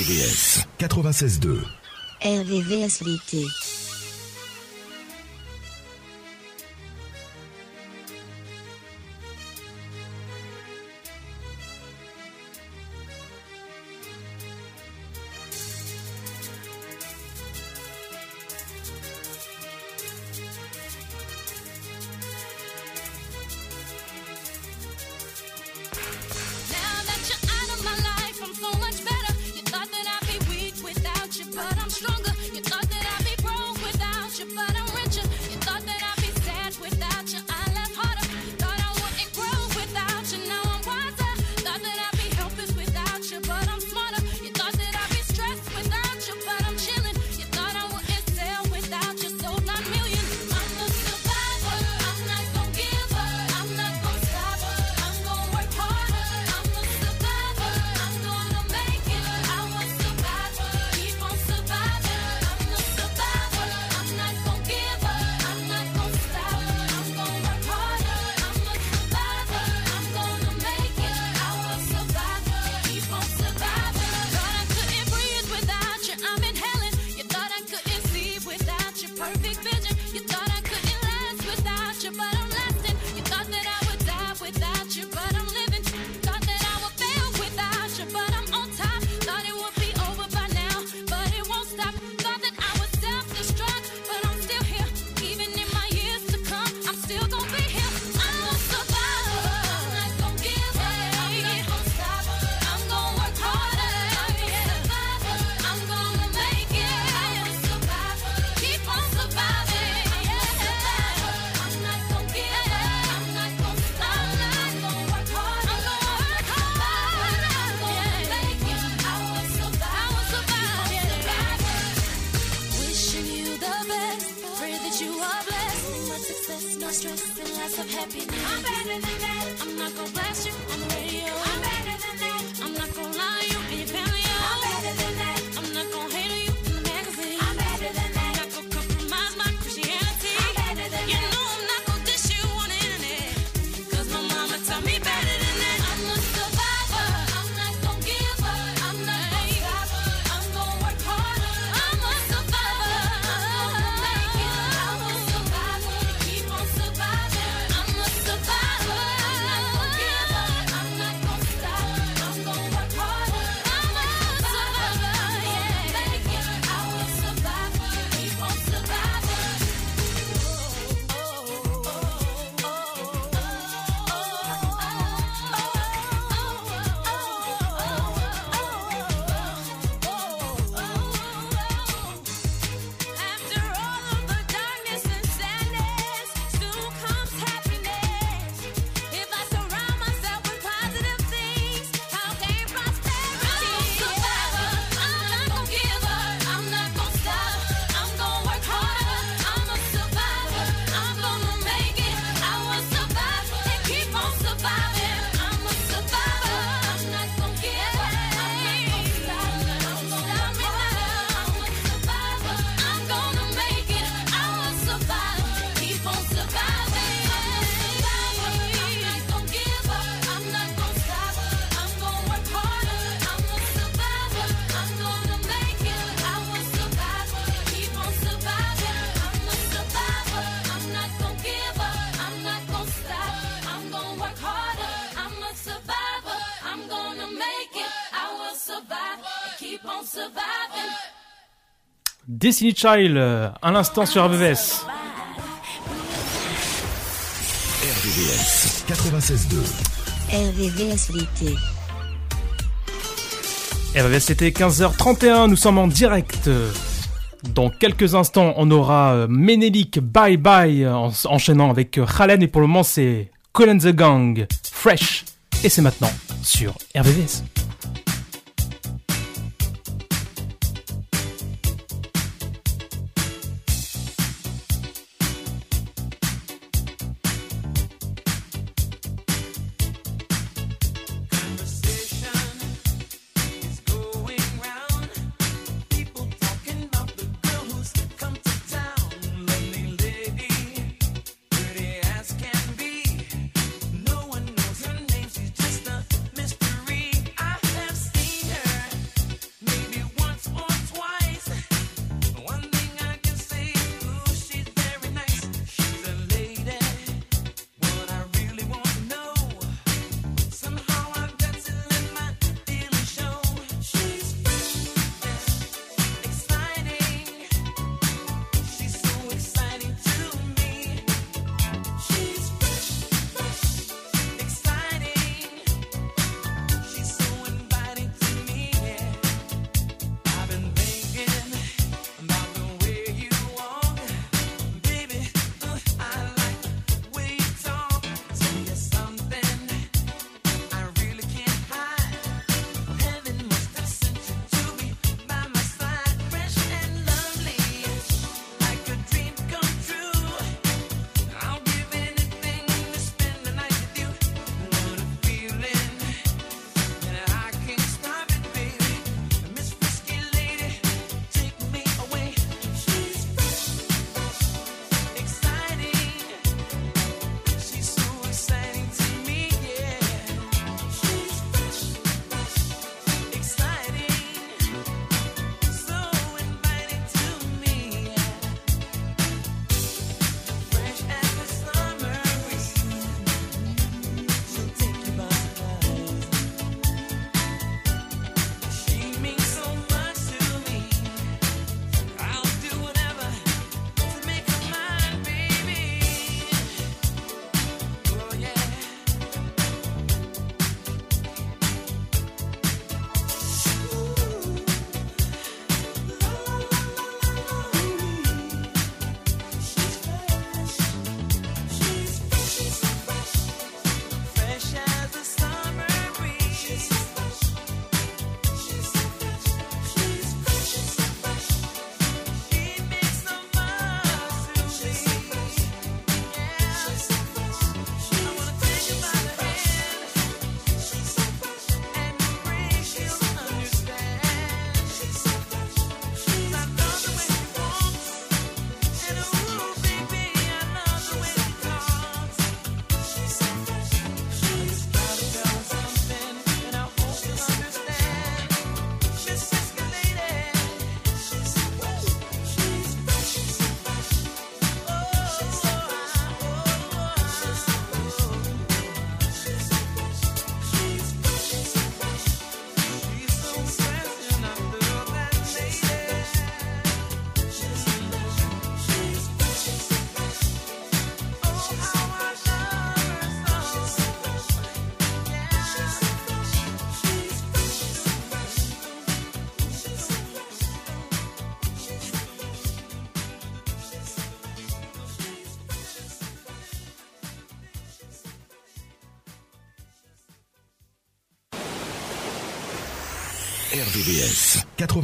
96-2.
RV la.
Destiny Child, euh, à l'instant sur RVVS.
RVVS 96.2.
RVVS l'été.
RVVS l'été 15h31, nous sommes en direct. Dans quelques instants, on aura euh, Menelik Bye Bye euh, enchaînant avec Khalen et pour le moment c'est Colin the Gang, Fresh. Et c'est maintenant sur RVVS.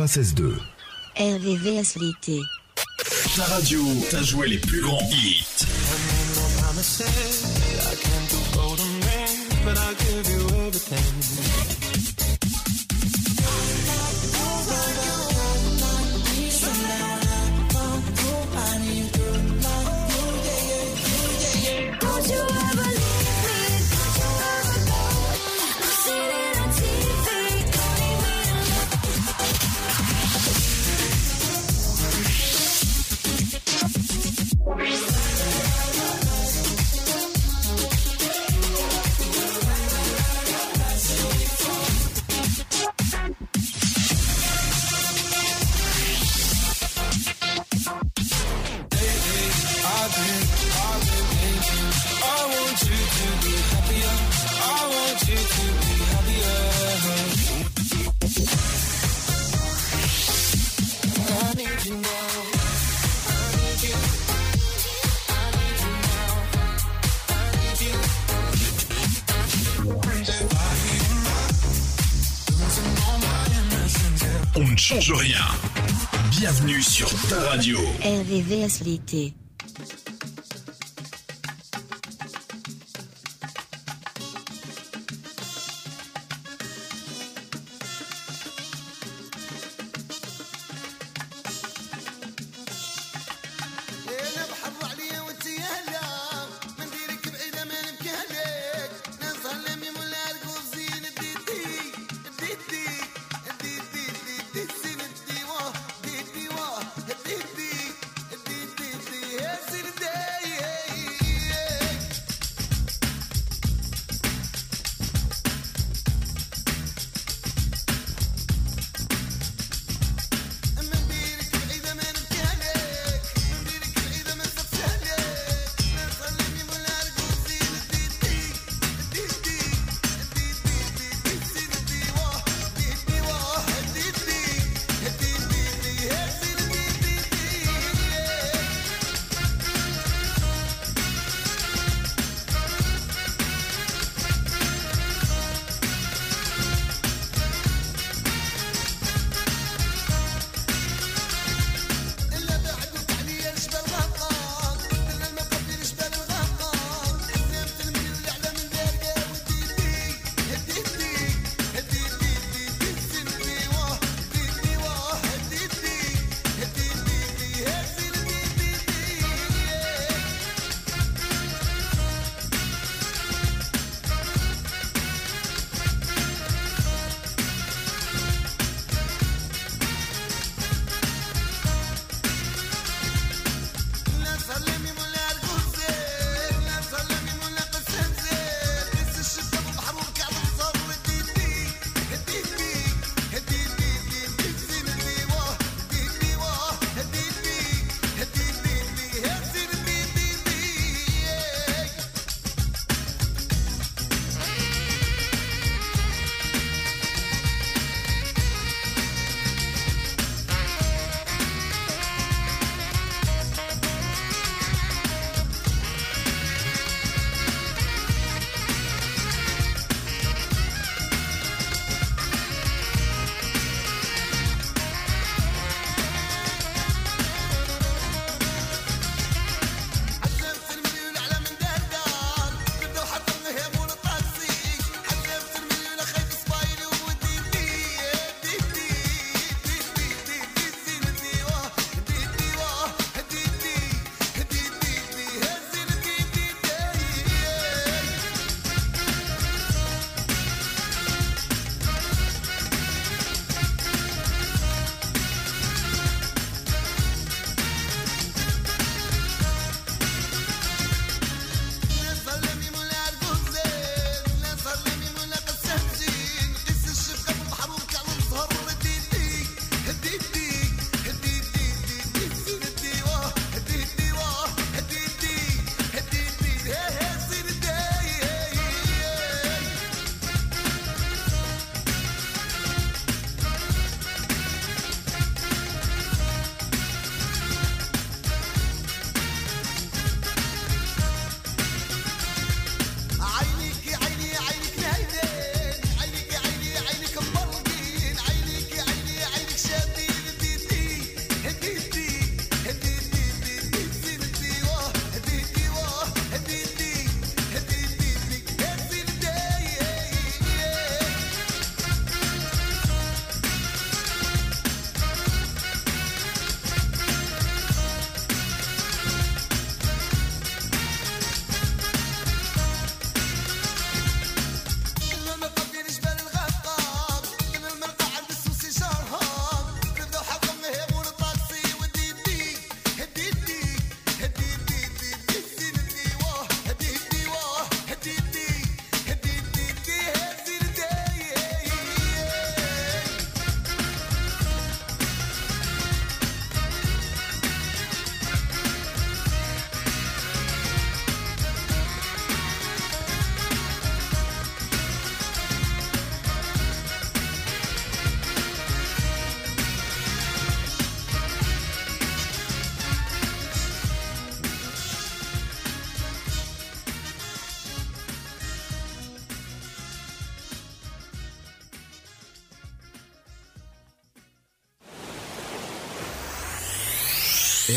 96.2.
RVVSVT.
Ta radio, t'as joué les plus grands hits. Radio.
RVVS l'été.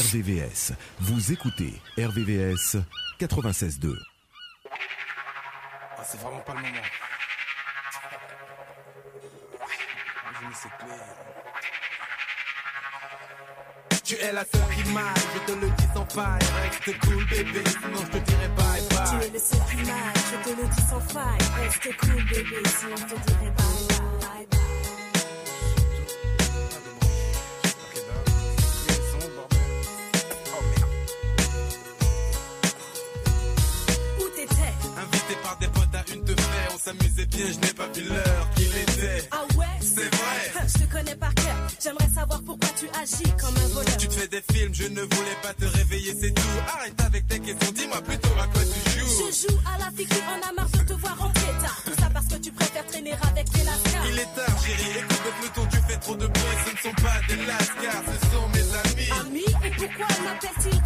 RVVS. Vous écoutez RVVS 96.2.
tu
agis comme un voleur.
Tu te fais des films, je ne voulais pas te réveiller, c'est tout. Arrête avec tes questions, dis-moi plutôt à quoi tu joues.
Je joue à la fille en a de te voir en tard. Tout ça parce que tu préfères traîner avec les lascars.
Il est tard, chérie, écoute le peloton, tu fais trop de bruit. Ce ne sont pas des lascars, ce sont mes amis.
Amis, et pourquoi
m'appelle-t-il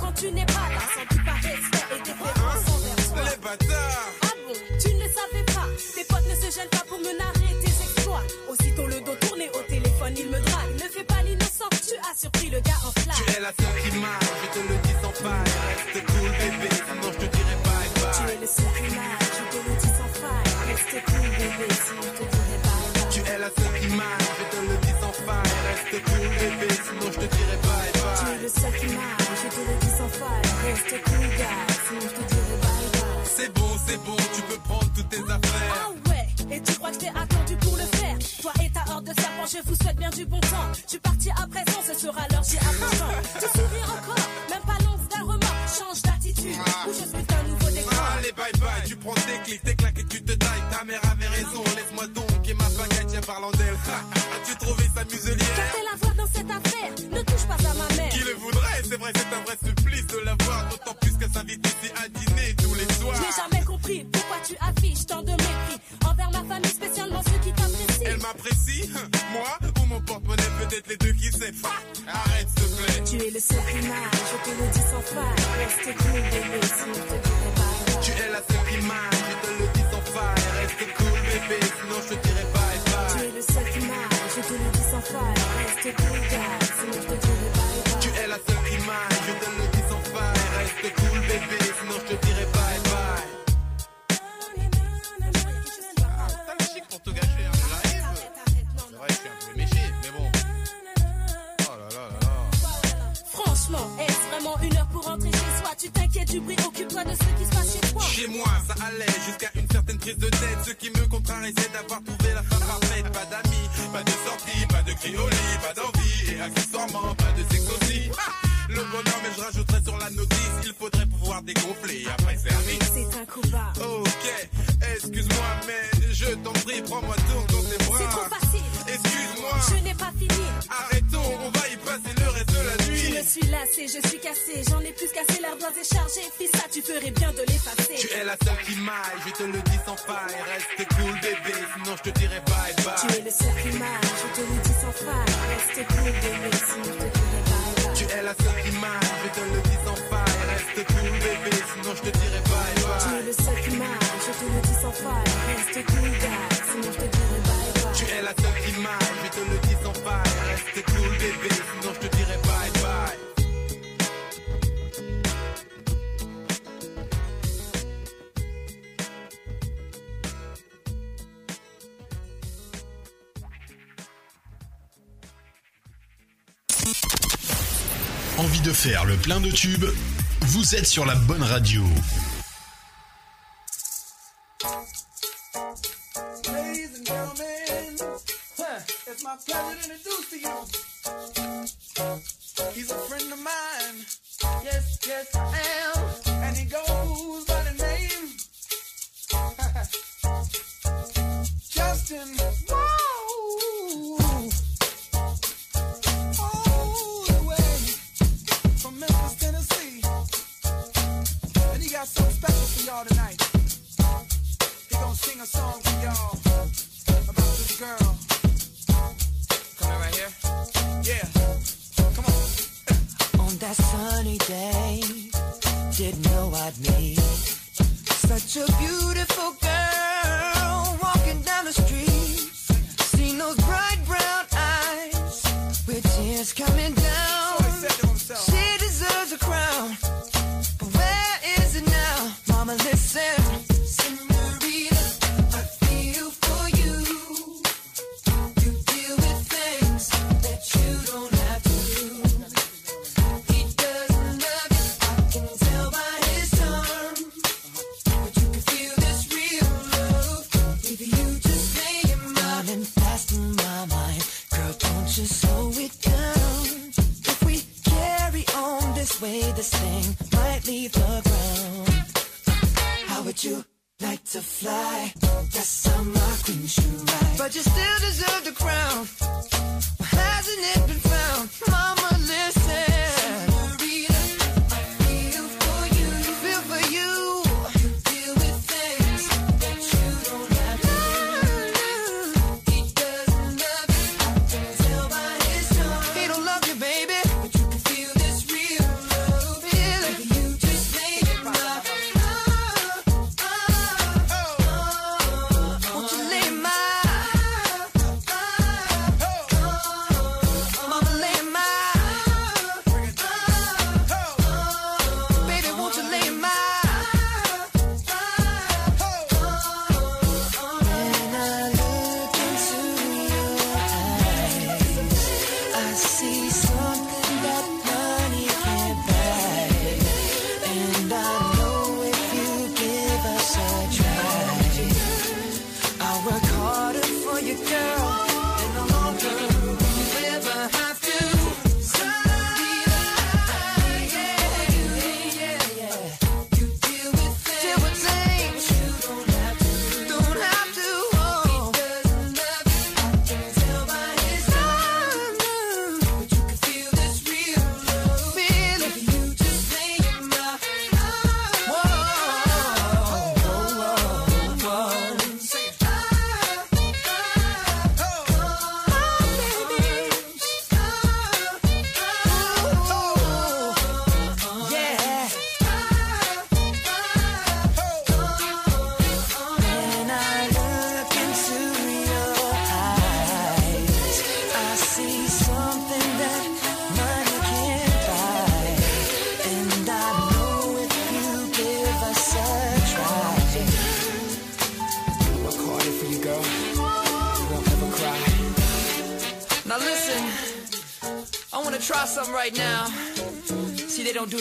tube, vous êtes sur la bonne radio.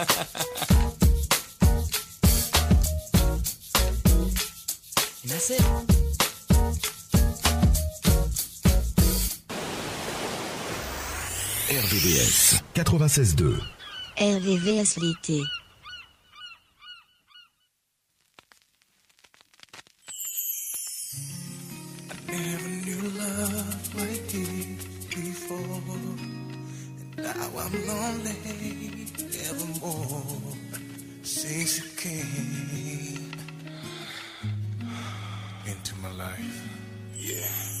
And that's it.
RVVS 96.2
RVVS l'été.
more since you came into my life. Yeah.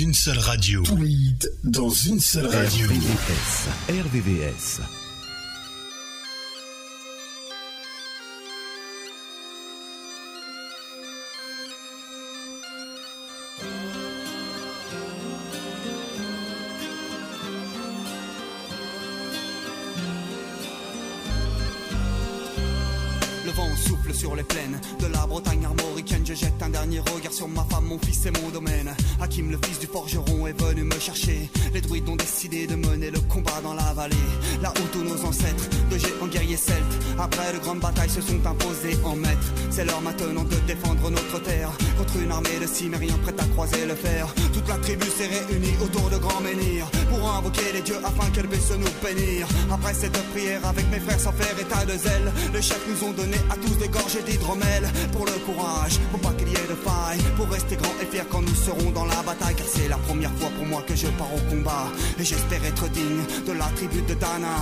Une seule radio. Tous les hits dans une seule radio.
RVVS. RVVS.
Le vent souffle sur les plaines de la Bretagne armoricaine. Je jette un dernier regard sur ma femme, mon fils et mon domaine. Hakim, le fils du forgeron, est venu me chercher. Les druides ont décidé de mener le combat dans la vallée. Là où tous nos ancêtres, de géants guerriers celtes, après de grandes batailles, se sont imposés en maîtres. C'est l'heure maintenant de défendre notre terre contre une armée de cimériens prête à croiser le fer. Toute la tribu s'est réunie autour de grands menhirs pour invoquer les dieux afin qu'elle puisse nous bénir. Après cette prière, avec mes frères sans faire état de zèle, les chefs nous ont donné à tous des gorgées d'hydromel pour le courage, pour pas qu'il y ait de faille, pour rester grand quand nous serons dans la bataille. Car c'est la première fois pour moi que je pars au combat et j'espère être digne de la tribu de Dana.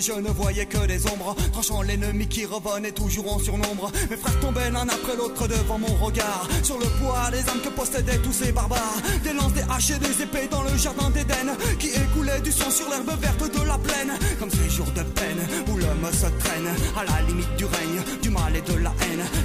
Je ne voyais que des ombres, tranchant l'ennemi qui revenait toujours en surnombre. Mes frères tombaient l'un après l'autre devant mon regard, sur le poids des âmes que possédaient tous ces barbares. Des lances, des haches et des épées dans le jardin d'Éden, qui écoulaient du sang sur l'herbe verte de la plaine. Comme ces jours de peine où l'homme se traîne à la limite du règne,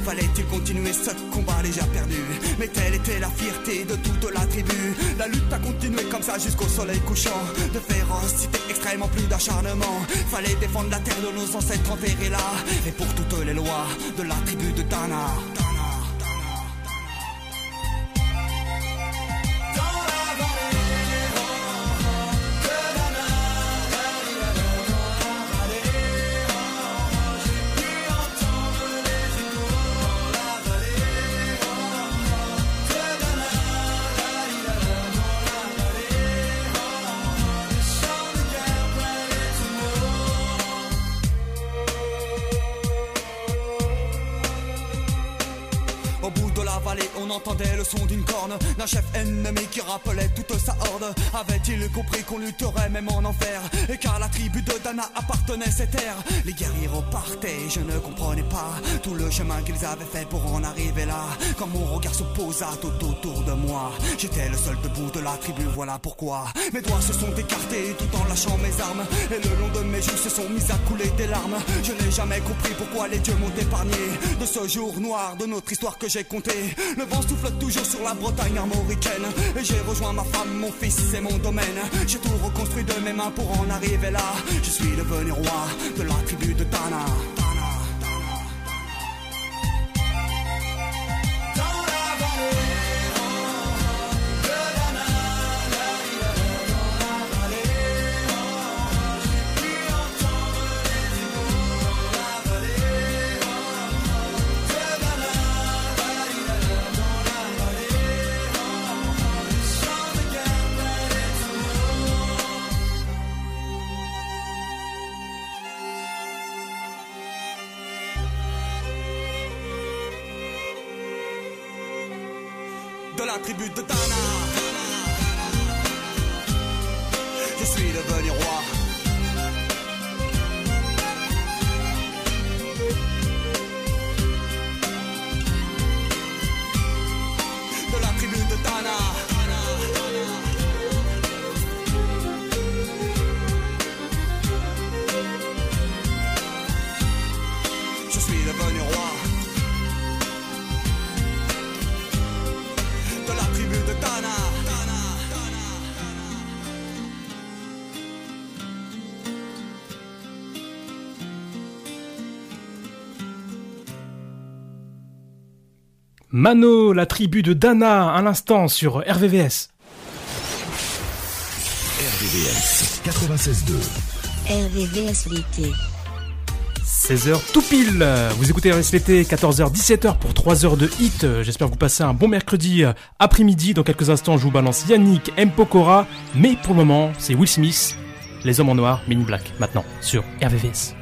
Fallait-il continuer ce combat déjà perdu? Mais telle était la fierté de toute la tribu. La lutte a continué comme ça jusqu'au soleil couchant. De férocité extrêmement plus d'acharnement. Fallait défendre la terre de nos ancêtres enterrés là. Et pour toutes les lois de la tribu de Dana. Appartenait ces terres Les guerriers je ne comprenais pas tout le chemin qu'ils avaient fait pour en arriver là. Quand mon regard se posa tout autour de moi, j'étais le seul debout de la tribu, voilà pourquoi. Mes doigts se sont écartés tout en lâchant mes armes. Et le long de mes joues se sont mis à couler des larmes. Je n'ai jamais compris pourquoi les dieux m'ont épargné de ce jour noir de notre histoire que j'ai compté. Le vent souffle toujours sur la Bretagne armoricaine. Et j'ai rejoint ma femme, mon fils, c'est mon domaine. J'ai tout reconstruit de mes mains pour en arriver là. Je suis devenu roi de la tribu de Dana. De la tribu de Dana. Je suis devenu roi.
Mano, la tribu de Dana, à l'instant sur RVVS.
RVVS 96.2.
RVVS l'été.
16h tout pile. Vous écoutez RSLT 14h 17h pour 3 heures de hit. J'espère que vous passez un bon mercredi après-midi. Dans quelques instants, je vous balance Yannick M Pokora, mais pour le moment, c'est Will Smith, Les hommes en noir, Men Black maintenant sur RVVS.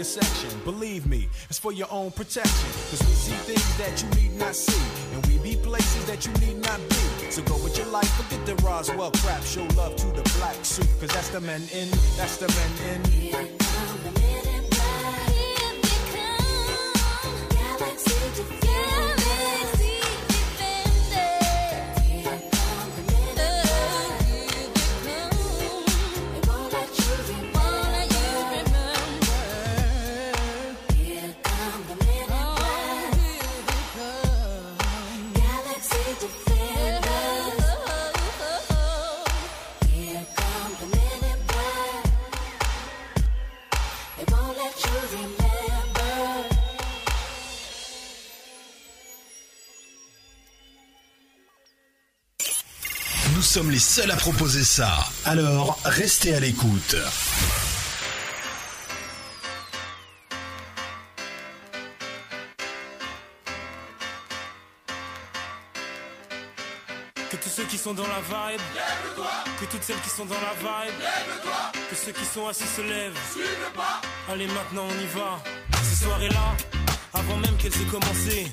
Your
section, believe me, it's for your own protection. Cause we see things that you need not see, and we be places that you need not be. So go with your life, forget the Roswell crap, show love to the black suit, cause that's the men in, that's the men in.
Seuls à proposer ça. Alors, restez à l'écoute.
Que tous ceux qui sont dans la vibe, que toutes celles qui sont dans la vibe, que ceux qui sont assis se lèvent. Allez, maintenant on y va. Ces soirées-là, avant même qu'elles aient commencé,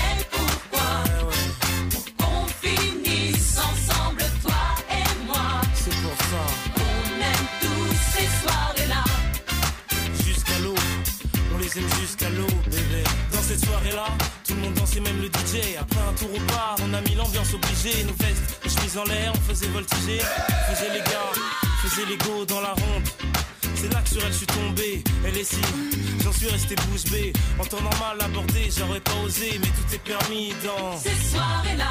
l'ambiance obligée. Nos vestes, nos chemises en l'air, on faisait voltiger. Faisait les gars, faisait les go dans la ronde. C'est là que sur elle je suis tombé, elle est si, j'en suis resté bouche bée. En temps normal abordé, j'aurais pas osé, mais tout est permis dans
Ces soirées-là,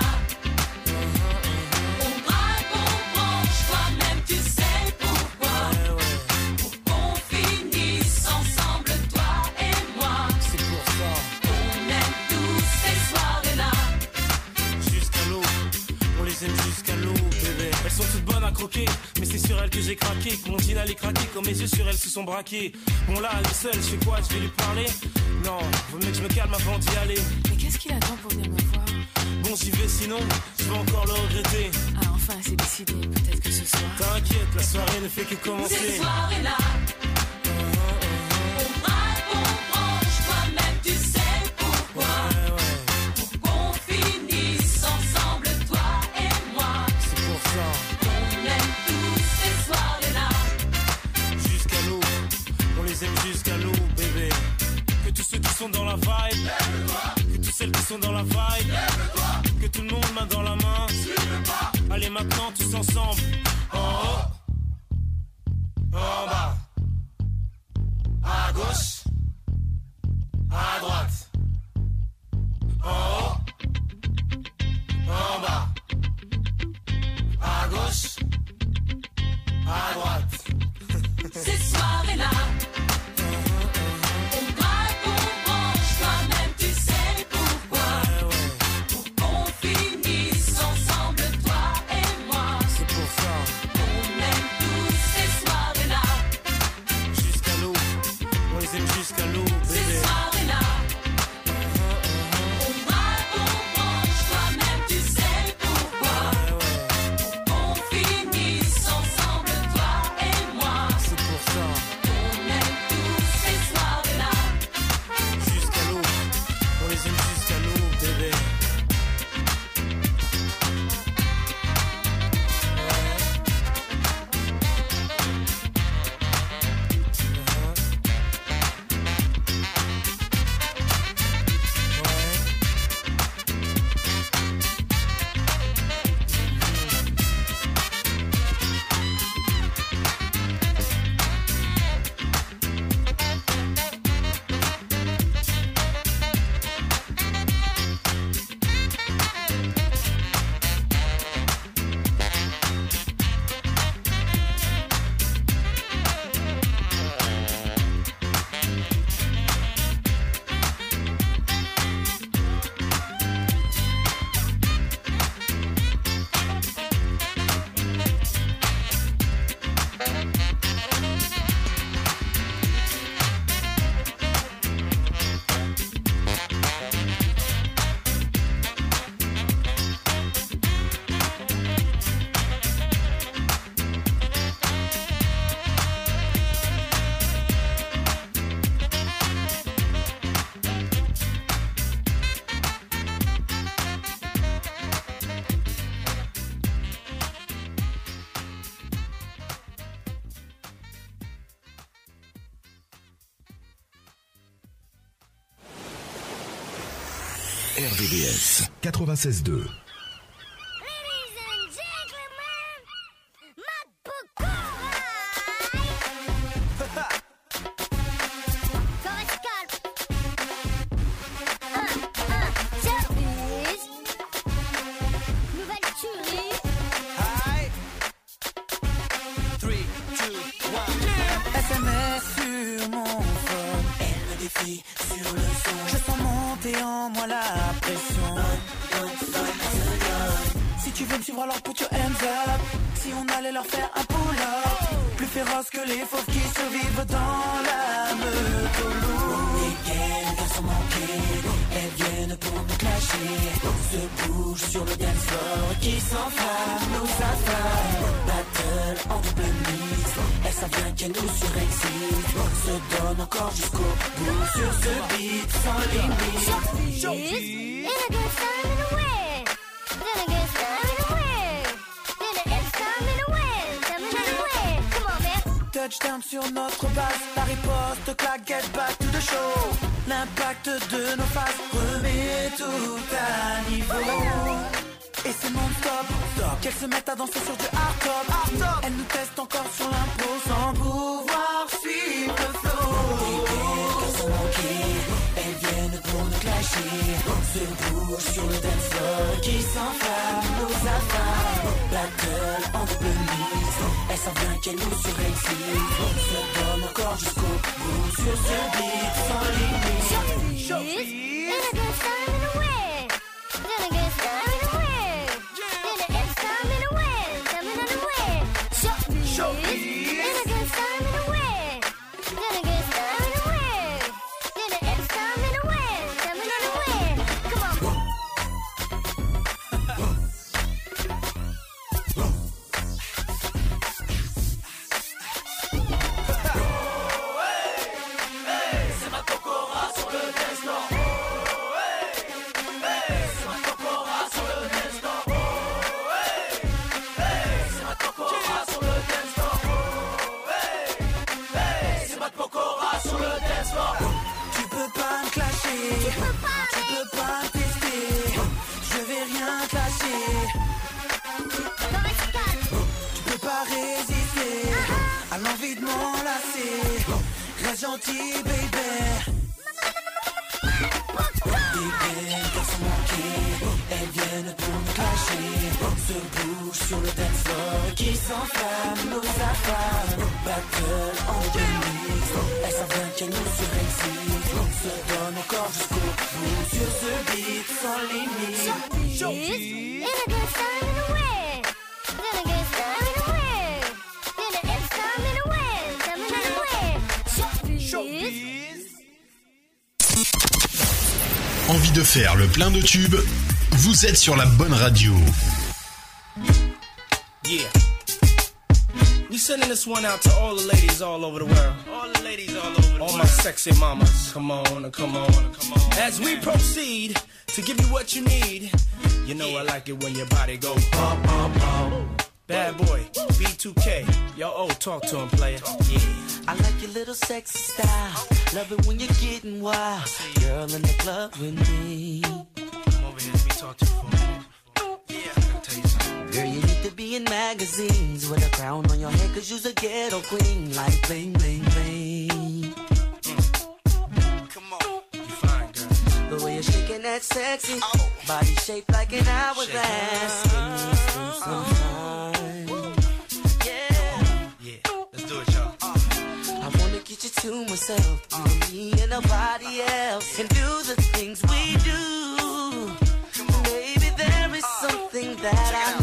j'ai craqué. Que mon jean allait craquer, quand mes yeux sur elles se sont braqués. Bon là, elle est seule, je fais quoi? Je vais lui parler? Non, vaut mieux que je me calme avant d'y aller.
Mais qu'est-ce qu'il attend pour venir me voir?
Bon, j'y vais sinon, je vais encore le regretter.
Ah, enfin, c'est décidé. Peut-être que ce soir.
T'inquiète, la soirée ne fait que commencer.
Ces soirées-là,
dans la vibe, que toutes celles qui sont dans la vibe, que tout le monde main dans la main. Allez maintenant tous ensemble, en haut, en bas, à gauche, à droite, en haut, en bas, à gauche, à droite.
Ces soirées-là, on
96.2.
se mettent à danser sur du hard top. Elles nous testent encore sur l'impro sans pouvoir suivre le flow. Elles viennent pour nous clasher, se bouge sur le dance floor. Qui s'enflamme, nous affame. Battle en double mise, elles savent bien qu'elles nous surexcitent. Se donne encore jusqu'au bout sur ce beat sans limite.
Faire le plein de tubes Vous êtes sur la bonne radio.
Yeah. We sending this one out to all the ladies all over the world. All the ladies all over the all my sexy mamas. Come on, come on, come on. As we proceed to give you what you need, you know I like it when your body go pump, pump, pump. Bad boy, B2K. Yo, oh, talk to him, player. Yeah.
I like your little sexy style. Love it when you're getting wild. Girl in the club with me.
Come over here, let me talk to you for a minute. Yeah, I gotta tell you something.
Girl, you need to be in magazines with a crown on your head, cause you's a ghetto queen. Like bling, bling, bling.
Come on, you fine, girl.
The way you're shaking that sexy body shaped like an hourglass. Skin slim, slim, fine. To myself, on me and nobody else, and do the things we do. Baby, there is something that I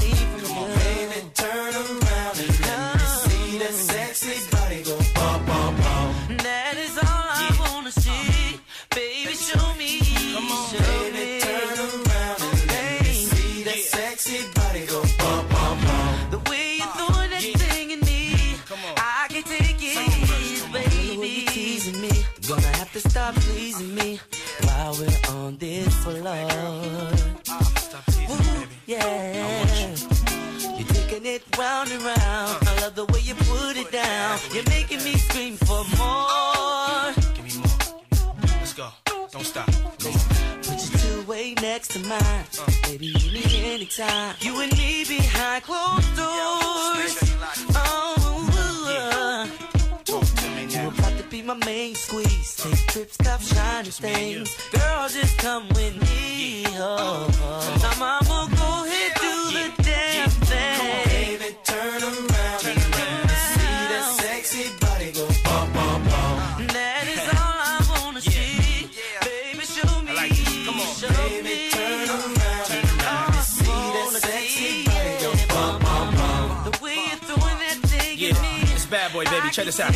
floor. Ooh, yeah. You're taking it round and round. I love the way you put it down. You're making me scream for more.
Give me more. Let's go. Don't stop. Come on.
Put your two-way next to mine. Baby, you need me anytime. You and me behind closed doors. Oh, my main squeeze. Take trips, stop shiny things. Girl, just come with me. Oh, oh. Now, mama, go ahead, do the damn thing.
Come on, baby, turn around. Turn around. See that sexy body go bum, bum, bum.
That is all I wanna see. Baby, show me.
Come on,
show
baby,
me.
turn around. Turn around. See that sexy body go bum, bum, bum.
The way you're throwing that thing
Yeah,
at me.
it's bad boy, baby. Check this out.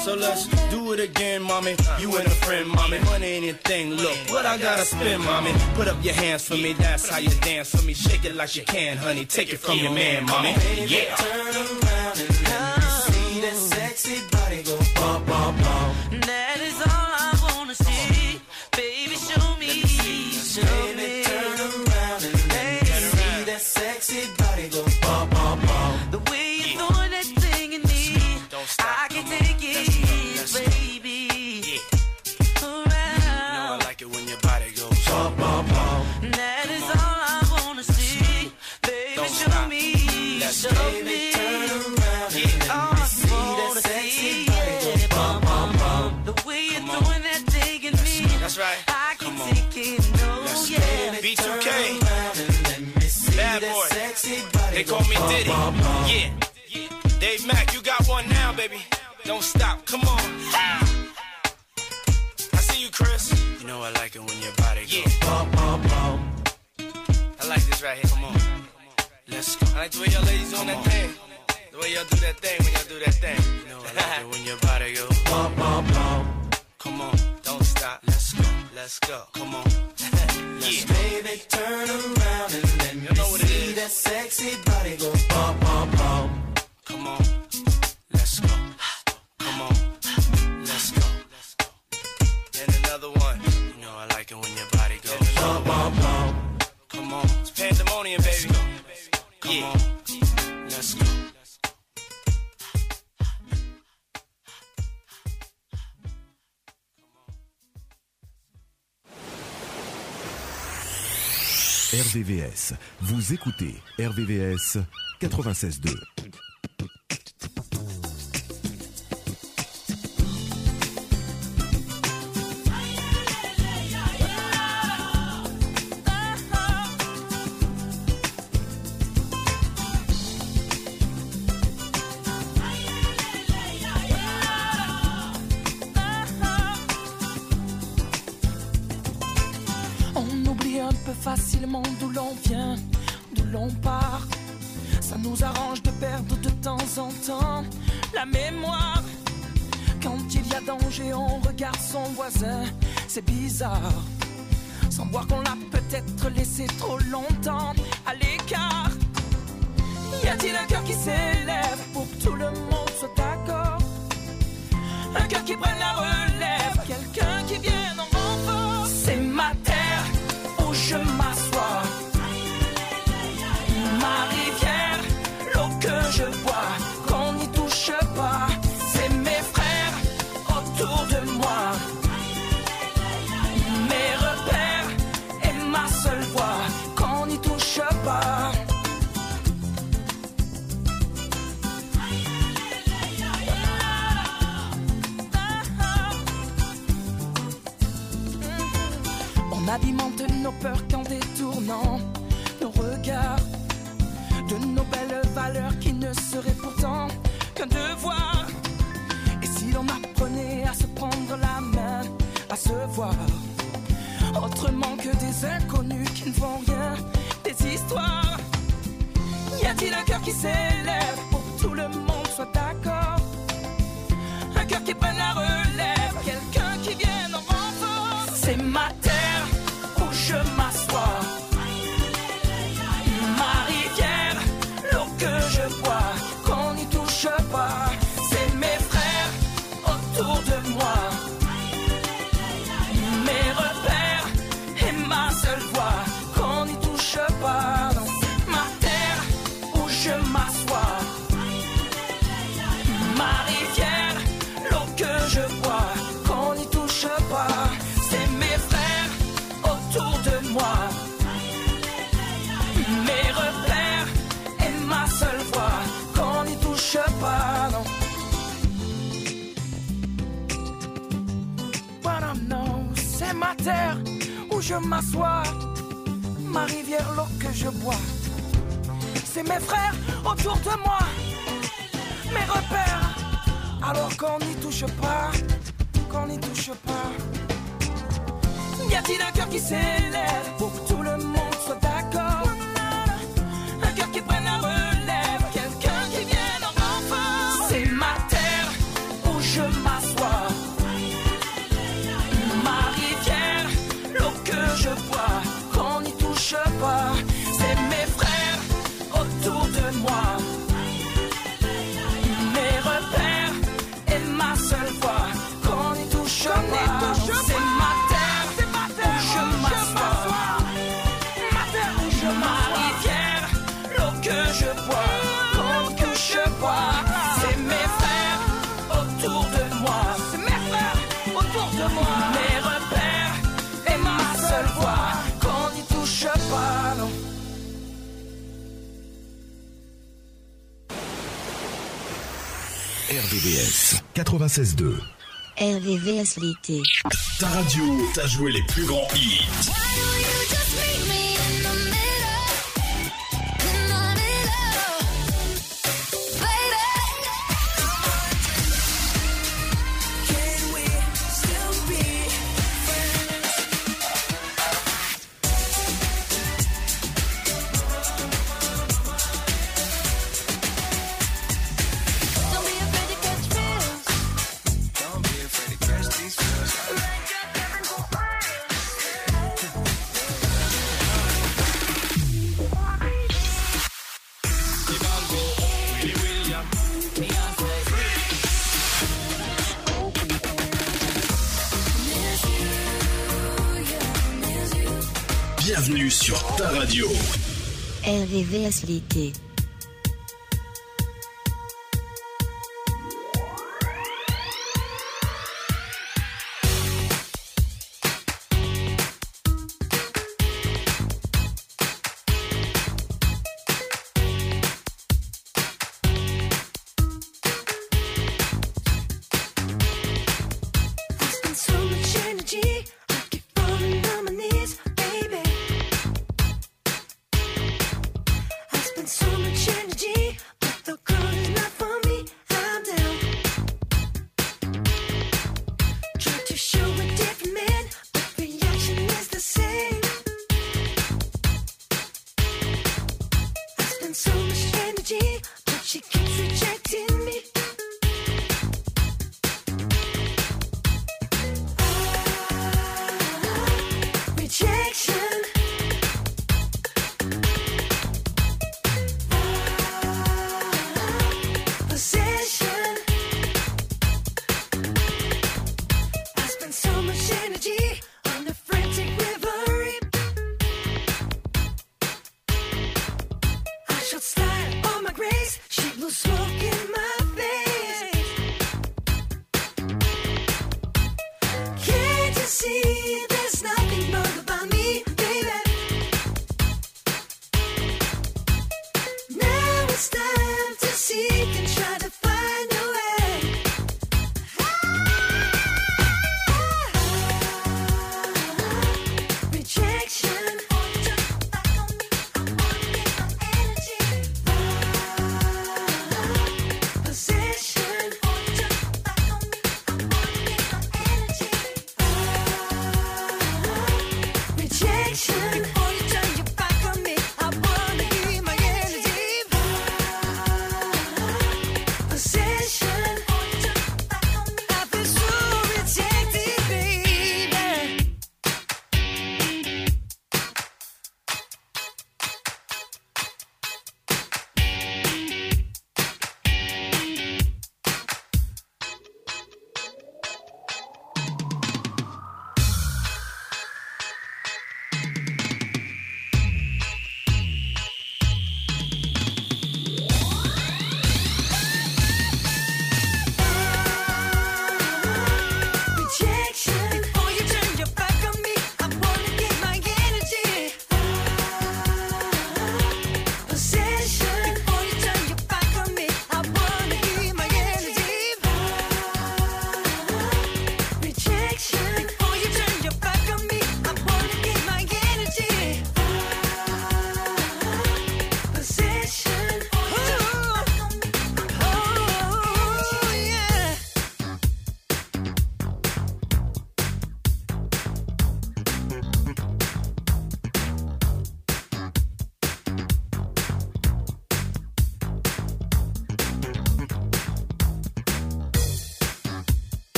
So let's do it again, mommy. You and a friend, mommy. Money anything, look what I gotta spend, mommy. Put up your hands for me, that's how you dance for me. Shake it like you can, honey. Take it from your man, mommy. Yeah.
Turn around and see that sexy body go bum, bum, bum.
They
go
call me
bum,
Diddy.
bum, bum.
Yeah. Dave Mack, you got one now, baby. Don't stop. Come on. I see you, Chris. You know I like it when your body goes. Yeah.
Bum, bum, bum.
I like this right here. Come on. Let's go. I like the way y'all ladies on that thing. The way y'all do that thing when y'all do that thing. You know I like it when your body goes.
Bum, bum, bum.
Come on. Don't stop. Let's go. Let's go. Come on. *laughs*
Let's baby turn around and let me
know what
see
is.
that sexy body go bum bum bum.
Come on. Let's go. Come on. Let's go. And another one. You know I like it when your body goes.
Bum bum bum.
Come on. It's pandemonium, baby. Come on.
RVVS. Vous écoutez RVVS 96.2.
RVVS
l'été.
Ta radio, t'as joué les plus grands hits.
VSLT.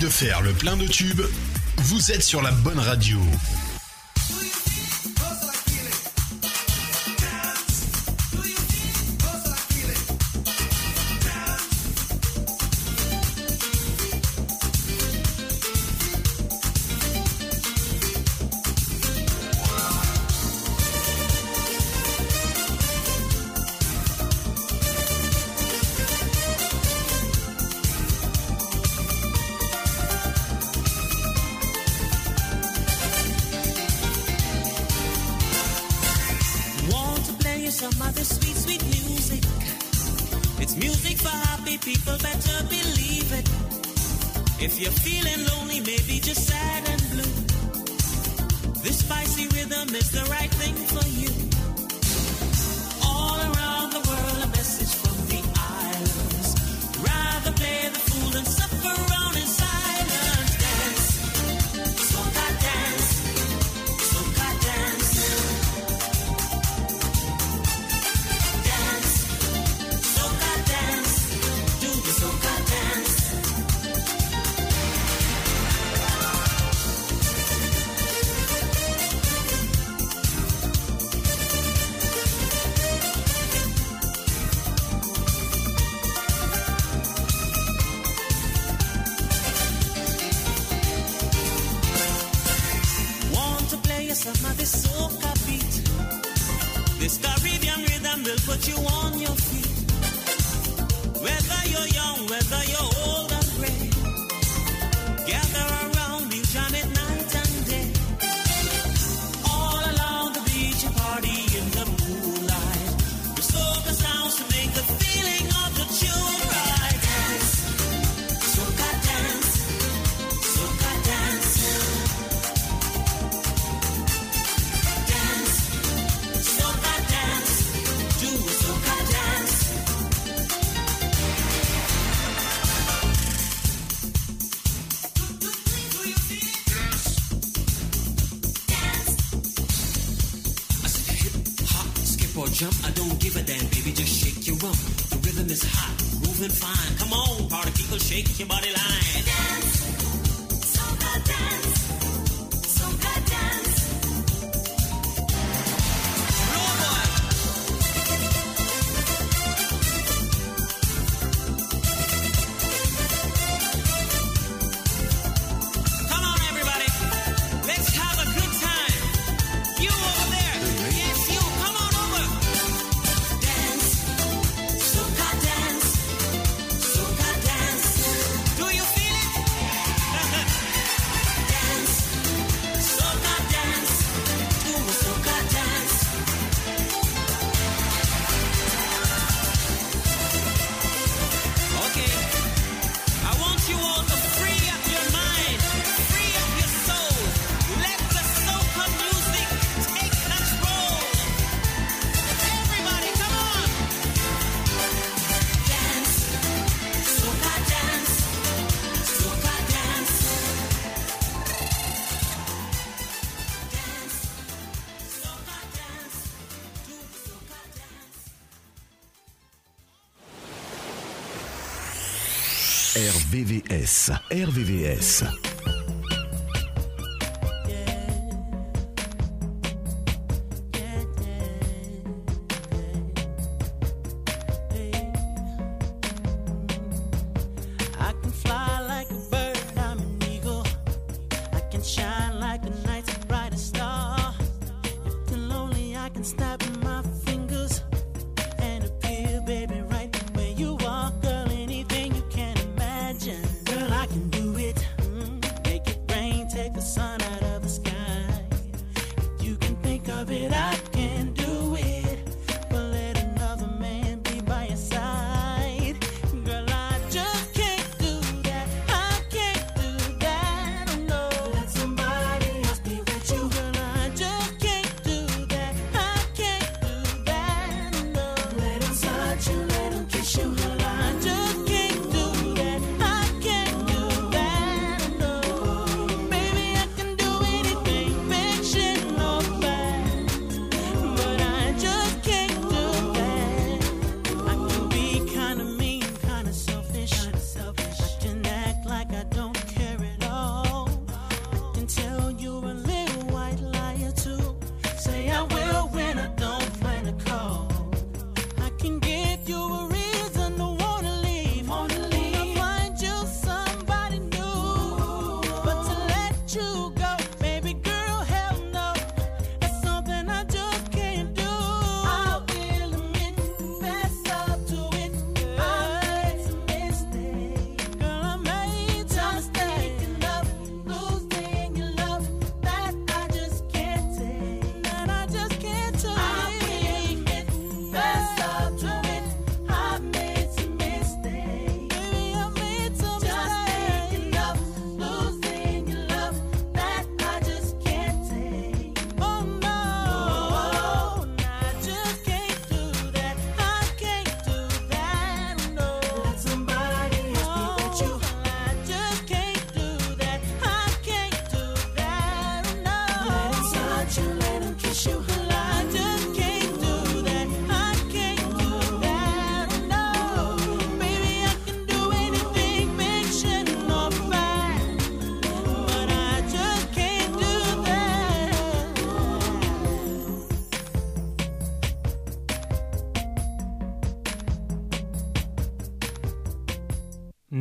de faire le plein de tubes, vous êtes sur la bonne radio.
give a damn, baby, just shake your rump. The rhythm is hot, moving fine. Come on, party people, shake your body RCS.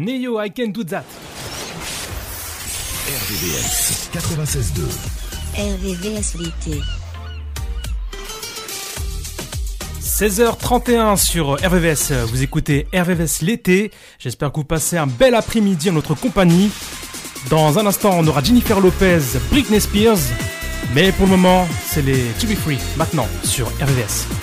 Neo, I can do that.
RVVS 96.2
RVVS l'été.
16h31 sur RVVS, vous écoutez RVVS l'été. J'espère que vous passez un bel après-midi en notre compagnie. Dans un instant, on aura Jennifer Lopez, Britney Spears. Mais pour le moment, c'est les To Be Free, maintenant sur RVVS.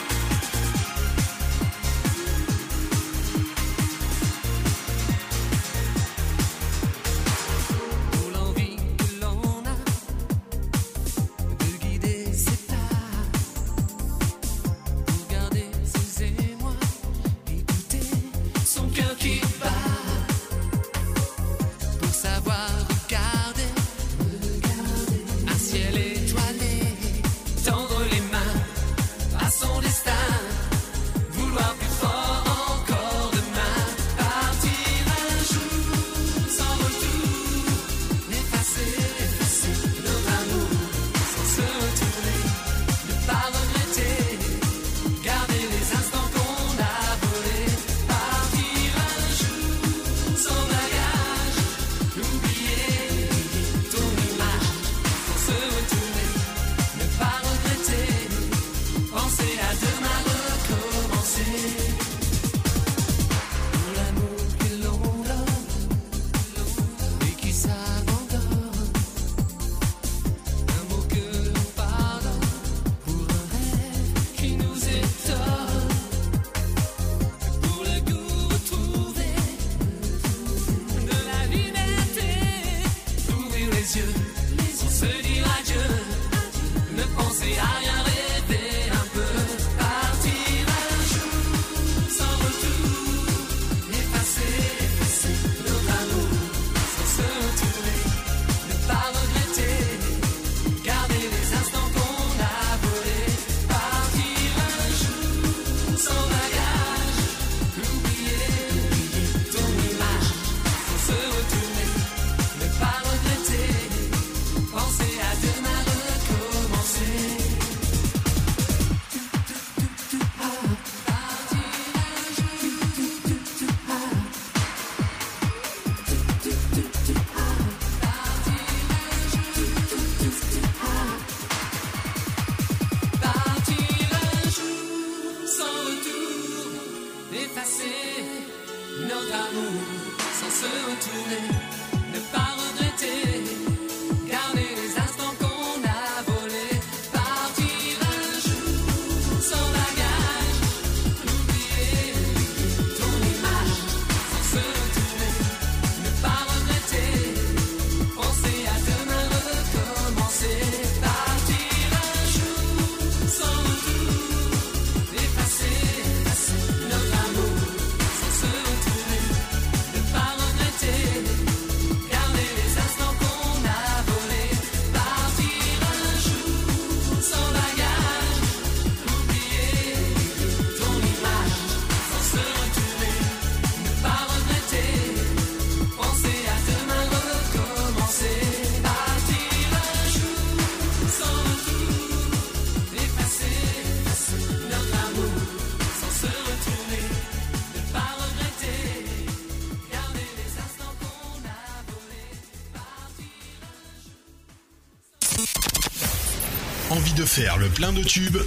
de
faire le plein de tubes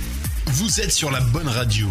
Vous êtes sur la bonne radio.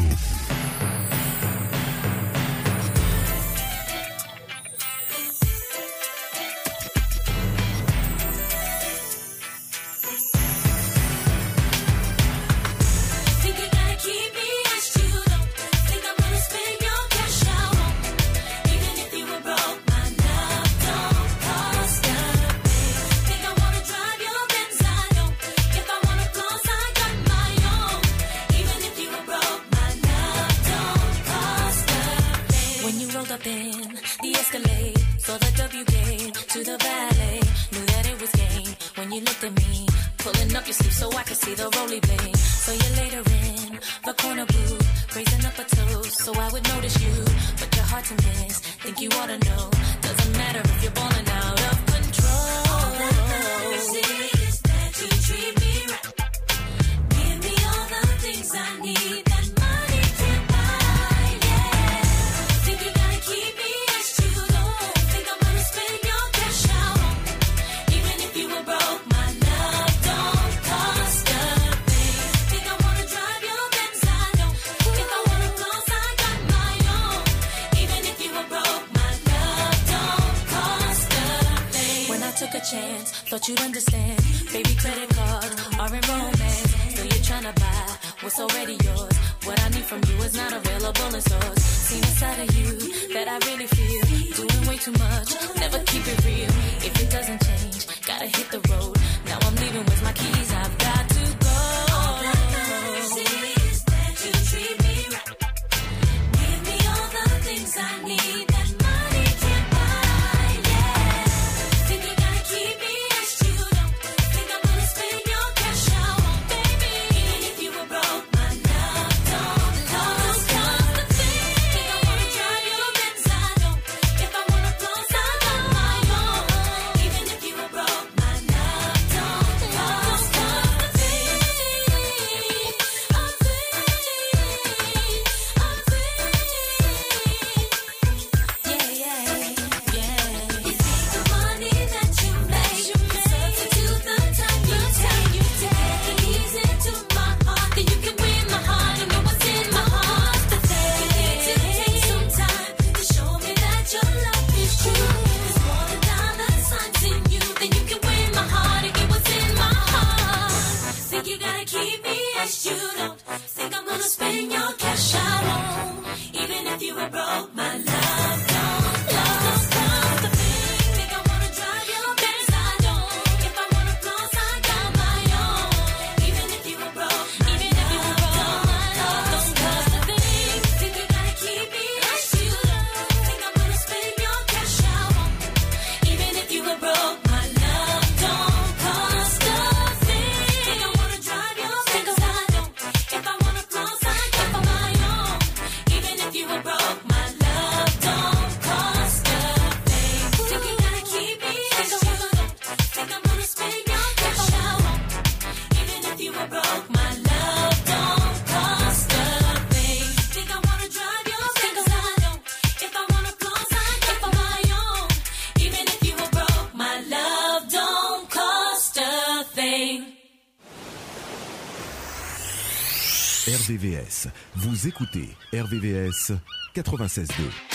Vous écoutez RVVS 96.2.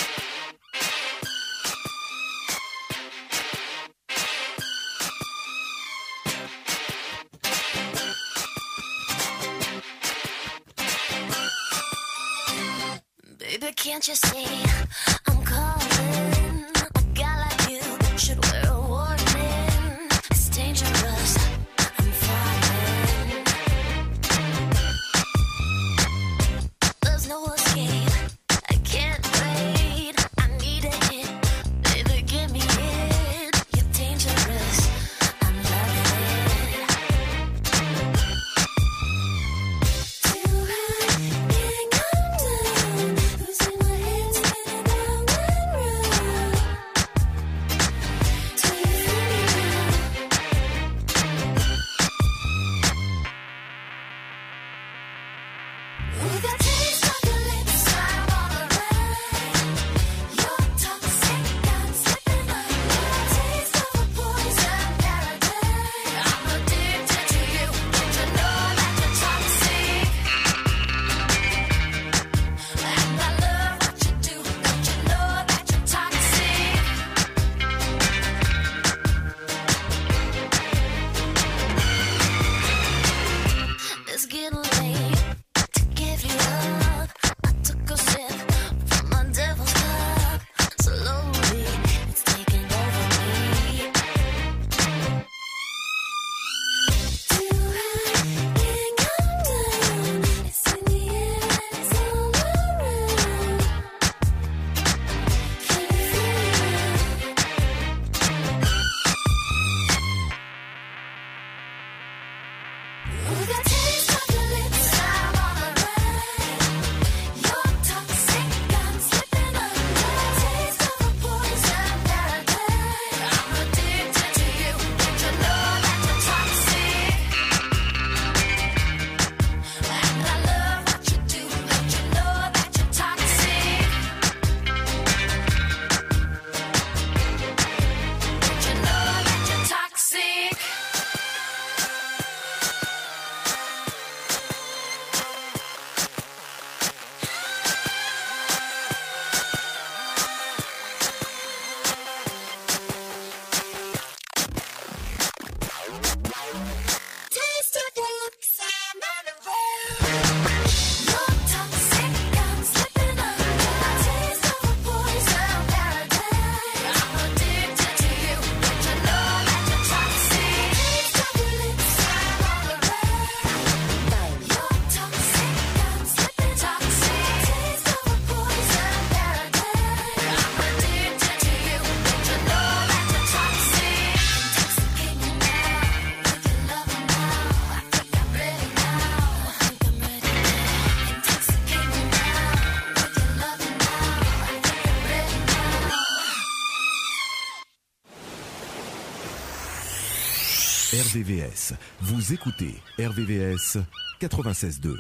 RVVS. Vous écoutez RVVS 96.2.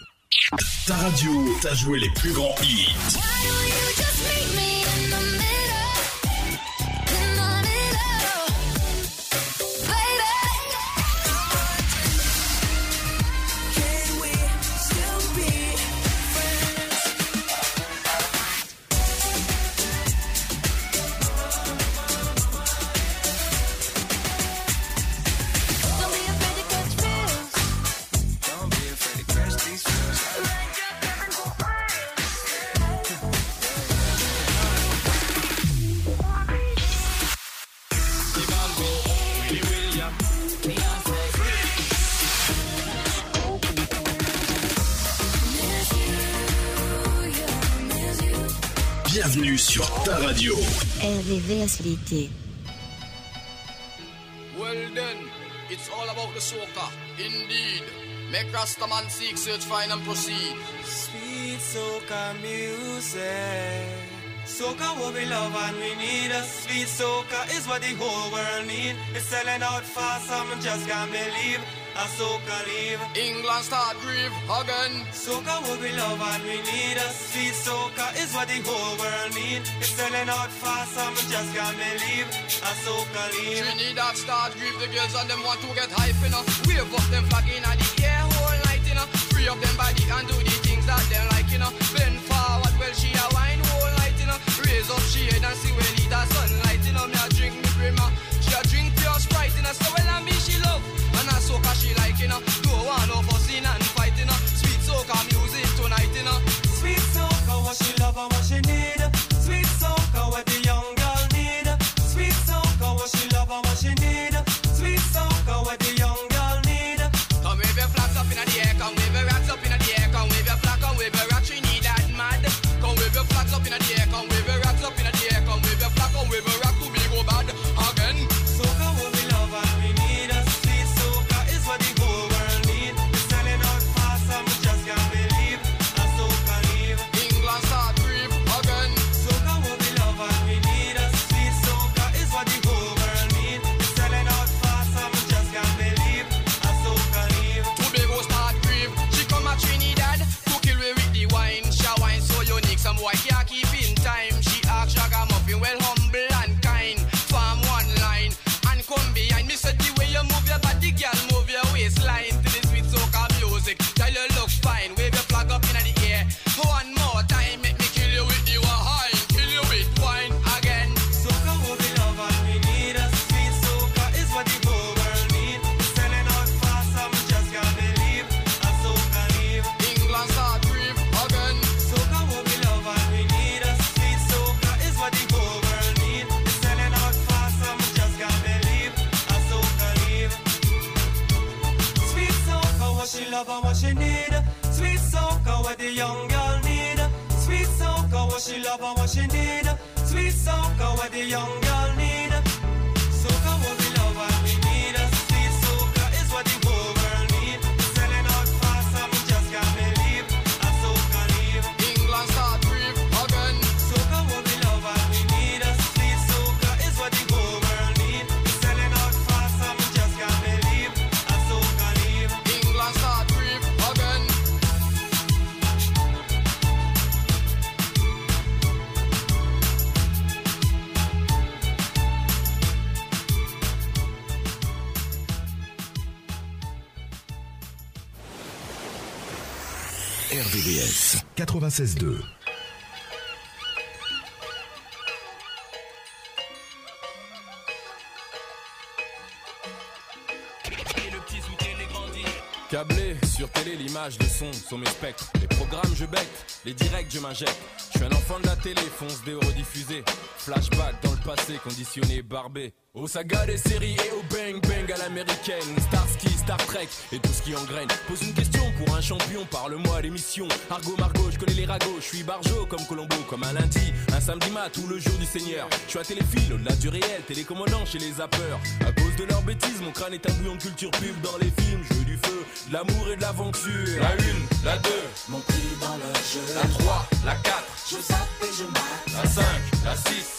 Ta radio t'a joué les plus grands hits.
RVVS l'été.
Well then, it's all about the soca. Indeed. Make Rastaman seek, search, find and proceed.
Sweet soca music. Soca what we love and we need. A sweet soca is what the whole world need. It's selling out fast, some just can't believe. A soca leave.
England start grieve again.
Soca what we love and we need. A sweet soca is what the whole world need. It's selling out fast, some just can't believe. A soca leave.
Trinidad start grieve, the girls and them want to get hype, know. Wave up them flag in the air whole night, know. Free up them body and do the things that them like, know. Bend forward, well she a wine whole night, know. Raise up she head and see where
need soca, what the
96.2.
Câblé sur télé, l'image, le son sont mes spectres. Les programmes, je becque, les directs, je m'injecte. Je suis un enfant de la télé, fonce des rediffusés. Flashback dans le passé, conditionné, barbé. Aux sagas des séries et au bang bang à l'américaine. Starsky, Star Trek et tout ce qui engraine. Pose une question pour un champion, parle-moi l'émission. Argo Margot, je connais les ragots, je suis barjo comme Colombo, comme un lundi, un samedi mat ou le jour du Seigneur. Je suis à téléphile, au-delà du réel, télécommandant chez les zappeurs. À cause de leurs bêtises, mon crâne est un bouillon de culture pub dans les films. Je veux du feu, de l'amour et de l'aventure. La une, la deux,
Mon prix dans le jeu.
la trois, la quatre,
Je zappe et je mate.
la cinq, la 6,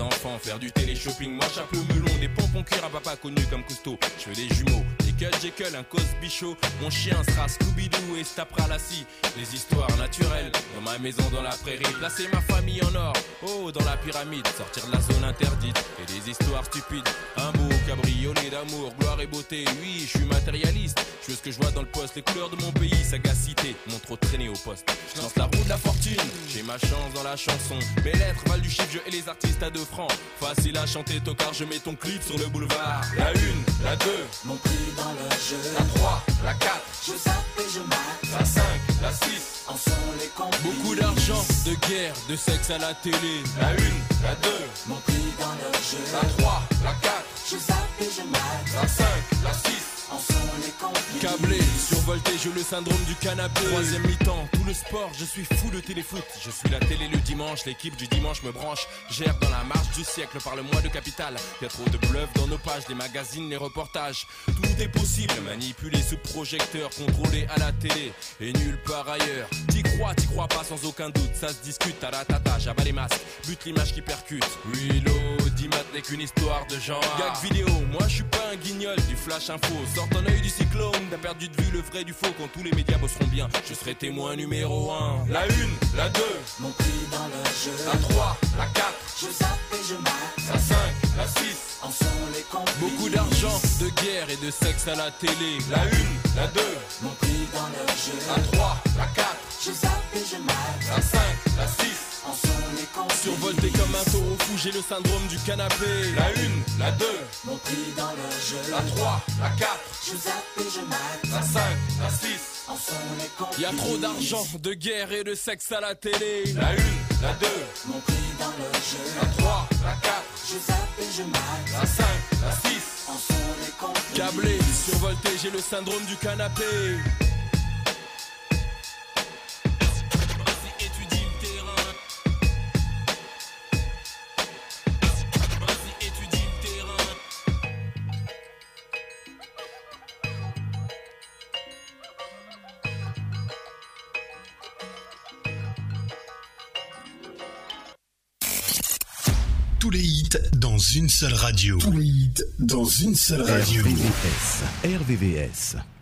enfants, faire du télé-shopping. Moi, chapeau melon, des pompons cuir à papa connu comme Cousteau. Je veux des jumeaux, des Cut Jekyll, un Cosby Show. Mon chien sera Scooby-Doo et se tapera la scie. Les histoires naturelles, dans ma maison, dans la prairie. Placer ma famille en or, oh, dans la pyramide. Sortir de la zone interdite et des histoires stupides. Un beau cabriolet d'amour, gloire et beauté. Oui, je suis matérialiste. Je veux ce que je vois dans le poste, les couleurs de mon pays, sagacité. Mon trop traîné au poste. Je lance la roue de la fortune, j'ai ma chance dans la chanson. Mes lettres valent du chiffre, je et les artistes à deux francs. Facile à chanter, tocard, je mets ton clip sur le boulevard. La une, la deux, mon prix dans le jeu. La 3, la 4, je zappe et je mate. La 5, la 6, en sont les complices. Beaucoup d'argent, de guerre, de sexe à la télé. La une, la 2, mon prix dans le jeu. La 3, la 4, je zappe et je mate. La 5, la 6, en les. Câblé, survolté, j'ai le syndrome du canapé. Troisième mi-temps, tout le sport, je suis fou de téléfoot. Je suis la télé le dimanche, l'équipe du dimanche me branche. Gère dans la marche du siècle par le mois de capital. Y a trop de bluff dans nos pages, les magazines, les reportages. Tout est possible, manipulé sous projecteur, contrôlé à la télé et nulle part ailleurs. T'y crois, t'y crois pas sans aucun doute. Ça se discute à la tata, j'abats les masques, bute l'image qui percute. Oui, l'audimat n'est qu'une histoire de genre. Gag vidéo, moi je suis pas un guignol du flash info. Sors ton œil du cyclone, t'as perdu de vue le vrai du faux. Quand tous les médias bosseront bien, je serai témoin numéro 1. La 1, la 2, mon prix dans le jeu. La 3, la 4, je zappe et je mate. La 5, la 6, en sont les complices. Beaucoup d'argent, de guerre et de sexe à la télé. La 1, la 2, mon prix dans le jeu. La 3, la 4, je zappe et je mate. La 5, la 6, en sont. Survolté comme un taureau fou, j'ai le syndrome du canapé. La 1, la 2, mon prix dans le jeu. La 3, la 4, je zappe et je mate. La 5, la 6, en sont les complices. Y a trop d'argent, de guerre et de sexe à la télé. La 1, la 2, mon prix dans le jeu. La 3, la 4, je zappe et je mate. La 5, la 6, en sont les complices. Câblé, survolté, j'ai le syndrome du canapé.
Une seule radio. Tous les hits dans une seule radio.
RVVS. RVVS.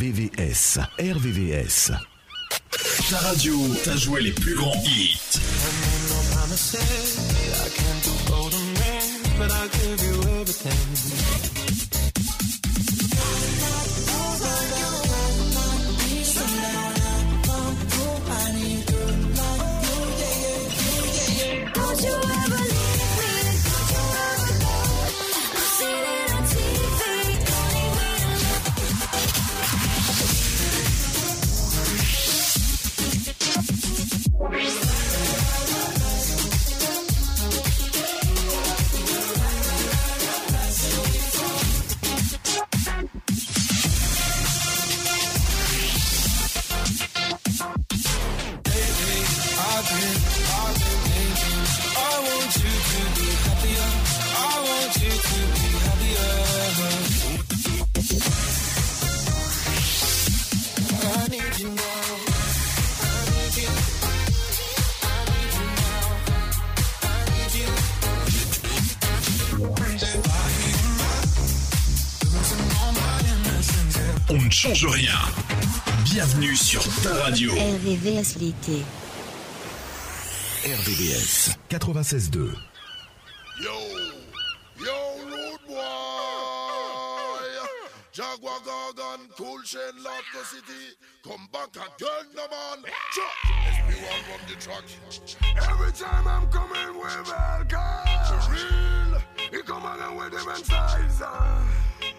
RVVS. RVVS.
Ta radio t'a joué les plus grands hits. Change rien. Bienvenue sur ta radio.
RVVS l'été.
RVVS 96.2.
Yo, yo, rude boy. Jaguar Gargan, cool chain, Lotto City. Come back again, no man. Chuck, SP1 from the truck. Every time I'm coming with Velka. For real, he come again with different size.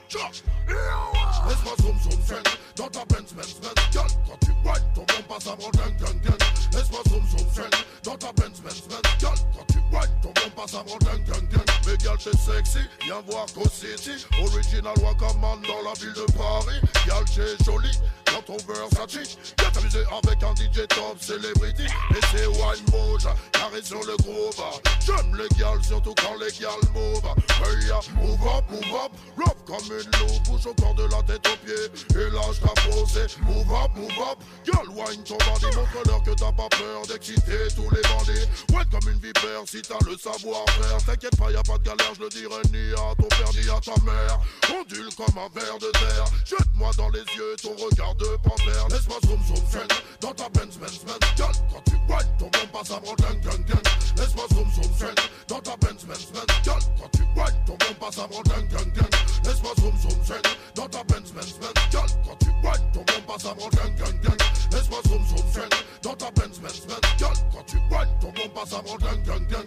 Chuck, yo, laisse-moi zoom zoom friend. Dans ta Benz, Benz, Benz. Girl, quand tu white, ton bon passe avant gang, gang, gang. Laisse-moi zoom zoom friend. Dans ta Benz, Benz, Benz. Girl, quand tu white, ton bon passe avant gang, gang, gang. Mais girl, t'es sexy, viens voir Co City. Original Wakaman dans la ville de Paris. Girl, t'es jolie. Dans ton Versace, viens t'amuser avec un DJ top celebrity. Et c'est Wine Moja, carré sur le groove. J'aime les gals, surtout quand les gals move. Hey, move up, move up, rough comme une loupe. Bouge au corps de la tête aux pieds. Et lâche ta posée. Move up, move up, girl, wine ton bandit. Montre-leur que t'as pas peur d'exciter tous les bandits. Ouais, comme une vipère, si t'as le savoir-faire. T'inquiète pas, y a pas de galère, je le dirai ni à ton père ni à ta mère. Ondule comme un ver de terre. Jette-moi dans les yeux ton regard de panthère. Laisse-moi zoom zoom friend dans ta Benz Benz Benz. Girl, quand tu whine, ton bon passe avant gang gang gang. Laisse-moi zoom zoom friend dans ta Benz Benz Benz. Girl, quand tu whine, ton bon passe avant gang gang gang. Laisse-moi zoom zoom friend dans ta Benz Benz Benz. Girl, quand tu whine, ton bon passe avant gang gang gang. Laisse-moi zoom zoom friend dans ta Benz Benz Benz. Girl, quand tu whine, ton bon passe avant gang gang gang.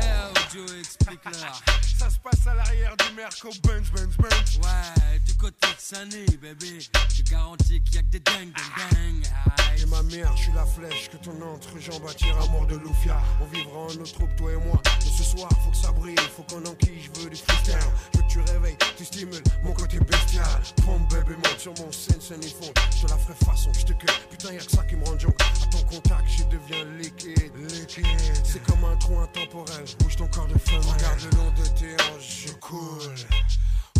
Eh, Joe, explique-leur. Ça se passe à l'arrière du Merco Benz, Benz, Benz. Ouais, du côté de Sunny, bébé. Je garantis qu'il y a que des dingues, dingues, dingues.
Et ma mère, je suis la flèche que ton entrejambe attire à mort de Loufia. On vivra en notre troupe, toi et moi. Mais ce soir, faut que ça brille, faut qu'on enquille, je veux du freestyle. Je veux que tu réveilles, tu stimules mon côté bestial. Pompe, bébé, monte sur mon scène, scène et fond. Je te la ferai façon, je te cueille. Putain, y'a que ça qui me rend junk. À ton contact, je deviens liquide. Liquide. C'est comme un trou intemporel. Bouge ton corps de flamme. Regarde le long de tes hanches, je coule.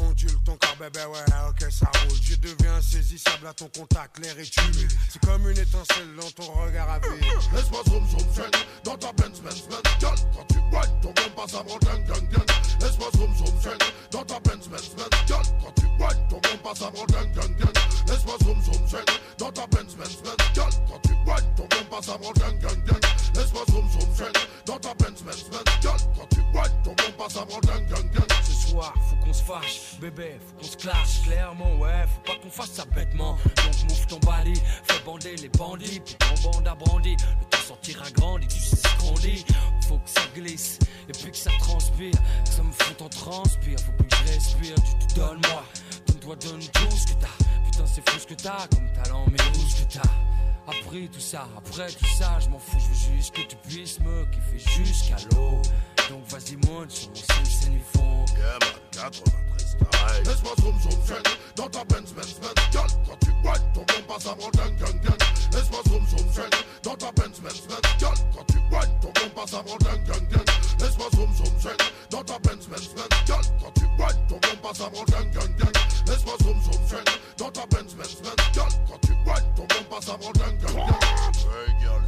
Ondule ton corps, bébé, ouais, ok, ça roule. Je deviens insaisissable à ton contact, l'air est humide. C'est comme une étincelle dans ton regard à vide.
Laisse-moi zoom zoom friend dans ta Benz Benz Benz. Girl, quand tu whine, ton bon passe avant gang gang gang. Laisse-moi zoom zoom friend dans ta Benz Benz Benz. Girl, quand tu whine, ton bon passe avant gang gang gang. Laisse-moi zoom zoom friend dans ta Benz Benz Benz. Girl, quand tu whine, ton bon passe avant gang gang gang. Laisse-moi zoom zoom friend dans ta Benz Benz Benz. Ton.
Ce soir, faut qu'on se fâche, bébé, faut qu'on se clash clairement, ouais, faut pas qu'on fasse ça bêtement. Donc move ton bali, fais bander les bandits, puis ton bande a brandi. Le temps sortira grandi, tu sais ce qu'on dit. Faut que ça glisse, et puis que ça transpire, que ça me fout en transpire. Faut plus que je respire, tu te donnes moi, donne-toi, donne tout ce que t'as. Putain, c'est fou ce que t'as, comme talent, mais où ce que t'as? Après tout ça, après tout ça, je m'en fous, je veux juste que tu puisses me kiffer jusqu'à l'eau. Donc vas-y, monte sur mon scène, ils font.
Yeah, man, 93 style. Laisse-moi zoom zoom friend dans ta Benz Benz Benz. Girl, quand tu whine, ton bon passe avant gang gang gang. Laisse-moi zoom zoom friend dans ta Benz Benz Benz. Girl, quand tu whine, ton bon passe avant gang gang gang. Laisse-moi zoom zoom friend dans ta Benz Benz Benz. Girl, quand tu whine, ton bon passe avant gang gang gang. Laisse-moi zoom zoom friend dans ta Benz Benz Benz. Girl, quand tu whine, ton bon passe avant gang gang gang.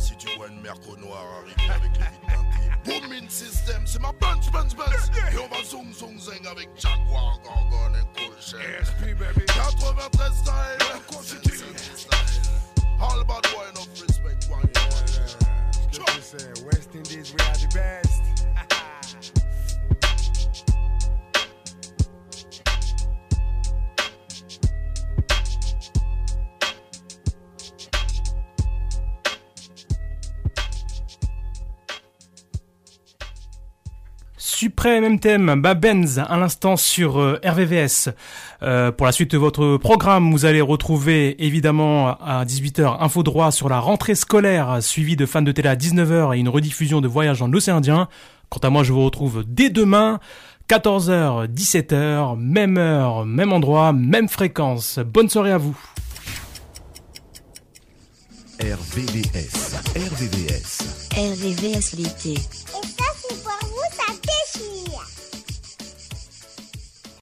Si tu vois une merco noire arriver avec les vides teintées. Booming system, c'est ma Benz Benz Benz. Et on va zoom zoom zing avec Jaguar, Gorgon et Cool ESP, baby. 93 style. All bad boy enough respect. One,
West Indies, we are the best.
Suprême même thème, Babenz à l'instant sur euh, RVVS. Euh, pour la suite de votre programme, vous allez retrouver évidemment à 18h Info Droit sur la rentrée scolaire, suivi de fans de télé à 19h et une rediffusion de Voyage dans l'océan Indien. Quant à moi, je vous retrouve dès demain, 14h, 17h, même heure, même endroit, même fréquence. Bonne soirée à vous.
RVVS. RVVS.
RVVS l'été.